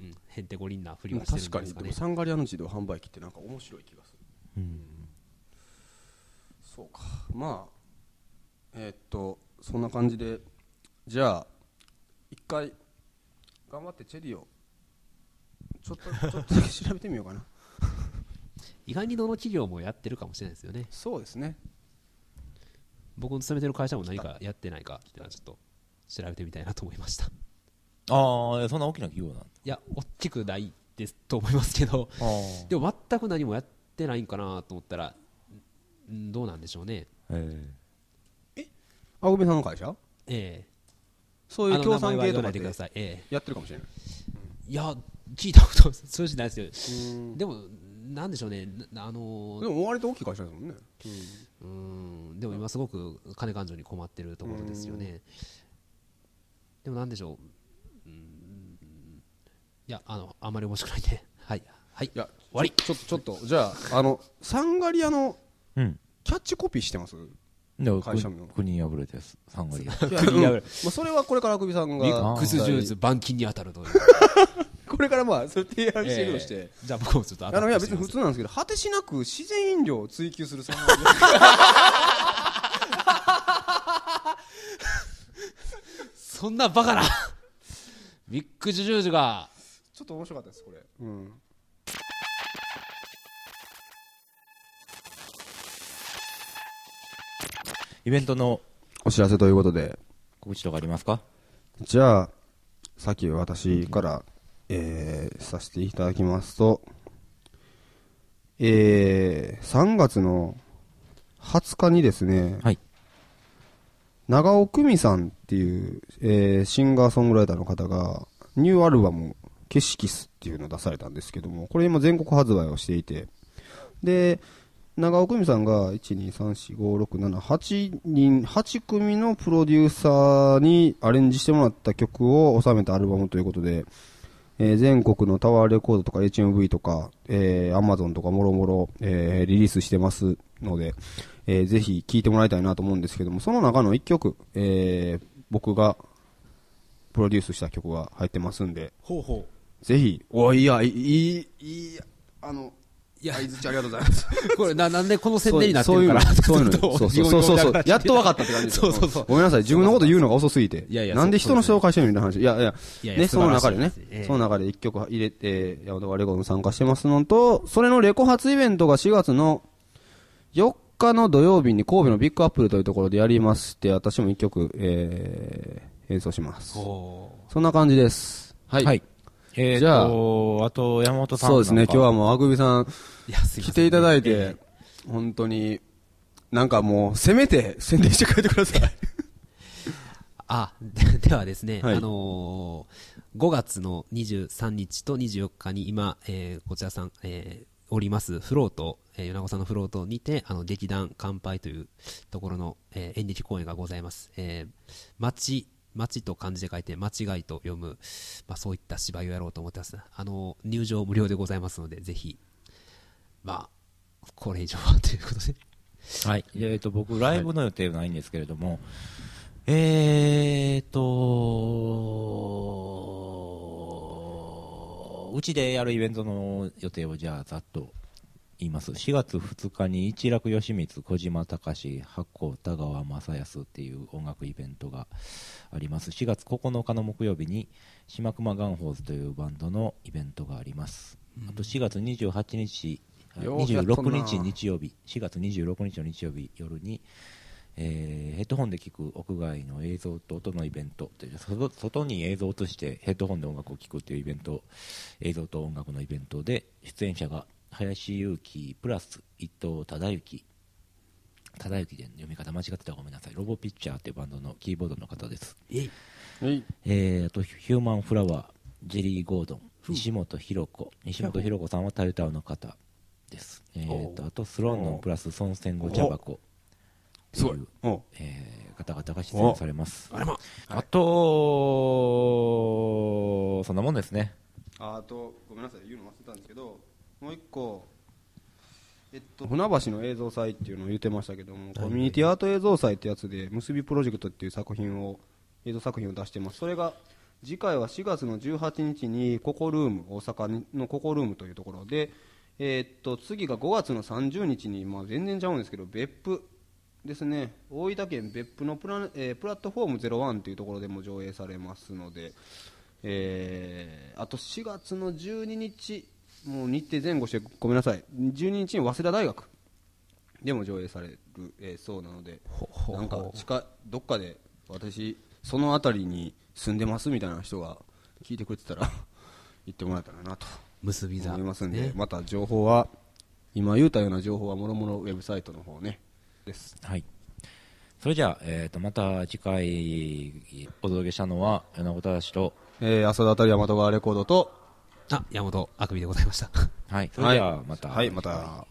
うん、へんてこりんなふりをしてるん確かにでですかねもサンガリアの自動販売機ってなんか面白い気がする。そうか。まあえーっとそんな感じでじゃあ一回頑張ってチェリーをちょっと [laughs] ちょっとだけ調べてみようかな。意外にどの企業もやってるかもしれないですよね。そうですね。僕の勤めてる会社も何かやってないかっていうのはちょっと調べてみたいなと思いました。いああそんな大きな企業なんや大きくないですと思いますけど。あでも全く何もやってないんかなと思ったらんどうなんでしょうね。え青組さんの会社？ええ。そういう協賛系とかでいでください、えやってるかもしれない。えいや聞いたこと正直ないですよでもなんでしょうね。なあのでも割と大きい会社ですもんね。うん。でも今すごく金勘定に困ってるところですよね。でもなんでしょう。うん。いやあのあまり面白くないんで。[laughs] はい。はい。いや終わり。ちょっとちょっとじゃああのサンガリアのうん。キャッチコピーしてます？で会社名国破れです3割 [laughs] いやうん。まあ、それはこれからあくびさんミが。ックスジュース板金に当たるという。[laughs] これからまあそれ提案していくとして、ええ。じゃあ僕もちょっとあのいや別に普通なんですけど果てしなく自然飲料を追求するサンガリアそんなバカな。ミックスジュースが。ちょっと面白かったですこれ、うん、イベントのお知らせということで。告知とかありますか？じゃあさっき私から、えーさせていただきますとえー3月の20日にですね、はい。長尾久美さんっていう、えーシンガーソングライターの方が、ニューアルバム、ケシキスっていうのを出されたんですけども、これ今全国発売をしていて、で、長尾久美さんが、1、2、3、4、5、6、7、8人、8組のプロデューサーにアレンジしてもらった曲を収めたアルバムということで、えー全国のタワーレコードとか HMV とか、えー、Amazon とかもろもろ、えーリリースしてますので、えーぜひ聴いてもらいたいなと思うんですけども、その中の一曲、えー僕がプロデュースした曲が入ってますんで、ほうほぜひ、おい、いや、いい、いい、あの、いや相づちありがとうございます。う [laughs] これななんでこの宣伝になってるからそういうの、そうそうそうそうそうやっと分かったって感じですよそうそうそうごめんなさい、自分のこと言うのが遅すぎて。いやいやなんで人のそう紹介してるのみたいな話。いやいや、ね、その中でねその中で一曲入れて、山田がレコに参加してますのと、それのレコ発イベントが4月の4日の土曜日に神戸のビッグアップルというところでやりまして、私も一曲、えー、演奏します。おそんな感じです。はい。はい。えー、じゃあと、あと、山本さん。そうですね、今日はももう、あぐびさん来ていただいて、え本当に、なんかもう、せめて宣伝してくれてください。[laughs] あでではですね、はい。あのー5月の23日と24日に今、えーこちらさん、えーおりますフロート、えー、米子さんのフロートにてあの劇団乾杯というところの、えー演劇公演がございます、えー、町町と漢字で書いて間違いと読む、まあ、そういった芝居をやろうと思ってます。あの入場無料でございますのでぜひまあこれ以上はということではい。えっ、と、僕、ライブの予定はないんですけれども、えっ、と、うちでやるイベントの予定をじゃあ、ざっと言います。4月2日に一楽義満、小島隆、八甲田川正康っていう音楽イベントがあります。4月9日の木曜日に、島熊ガンホーズというバンドのイベントがあります。あと4月28日、26日日曜日、4月26日の日曜日夜に、えーヘッドホンで聴く屋外の映像と音のイベントという外外に映像を映してヘッドホンで音楽を聴くというイベント映像と音楽のイベントで出演者が林裕樹プラス伊藤忠之忠之で読み方間違ってたらごめんなさい。ロボピッチャーというバンドのキーボードの方です。え。えー、あとヒューマンフラワージェリー・ゴードン西本博子。西本博子さんはタルタウの方です、えー、とあとスローンのプラス孫戦後茶箱すごい。えー方々が出演されます。あれまあとそんなもんですね。ああと、ごめんなさい、言うの忘れたんですけど、もう一個、えっと、船橋の映像祭っていうのを言ってましたけども、コミュニティアート映像祭ってやつで、結びプロジェクトっていう作品を、映像作品を出してます。それが、次回は4月の18日に、ココルーム、大阪のココルームというところで、えーっと、次が5月の30日に、まあ全然ちゃうんですけど、別府。ですね。大分県別府のプラ,、えープラットフォーム01というところでも上映されますので、えーあと4月の12日もう日程前後してごめんなさい。12日に早稲田大学でも上映される、えーそうなのでなんか近いどっかで私その辺りに住んでますみたいな人が聞いてくれてたら [laughs] 言ってもらえたらなと結び座思いますんで、ねまた情報は今言うたような情報はもろもろウェブサイトの方ねですはい。それじゃあ、えっ、と、また次回お届けしたのは、米子正と、えー、浅田あたり大和川レコードとあ山本あくびでございましたはい。それじゃあ、また。はいまた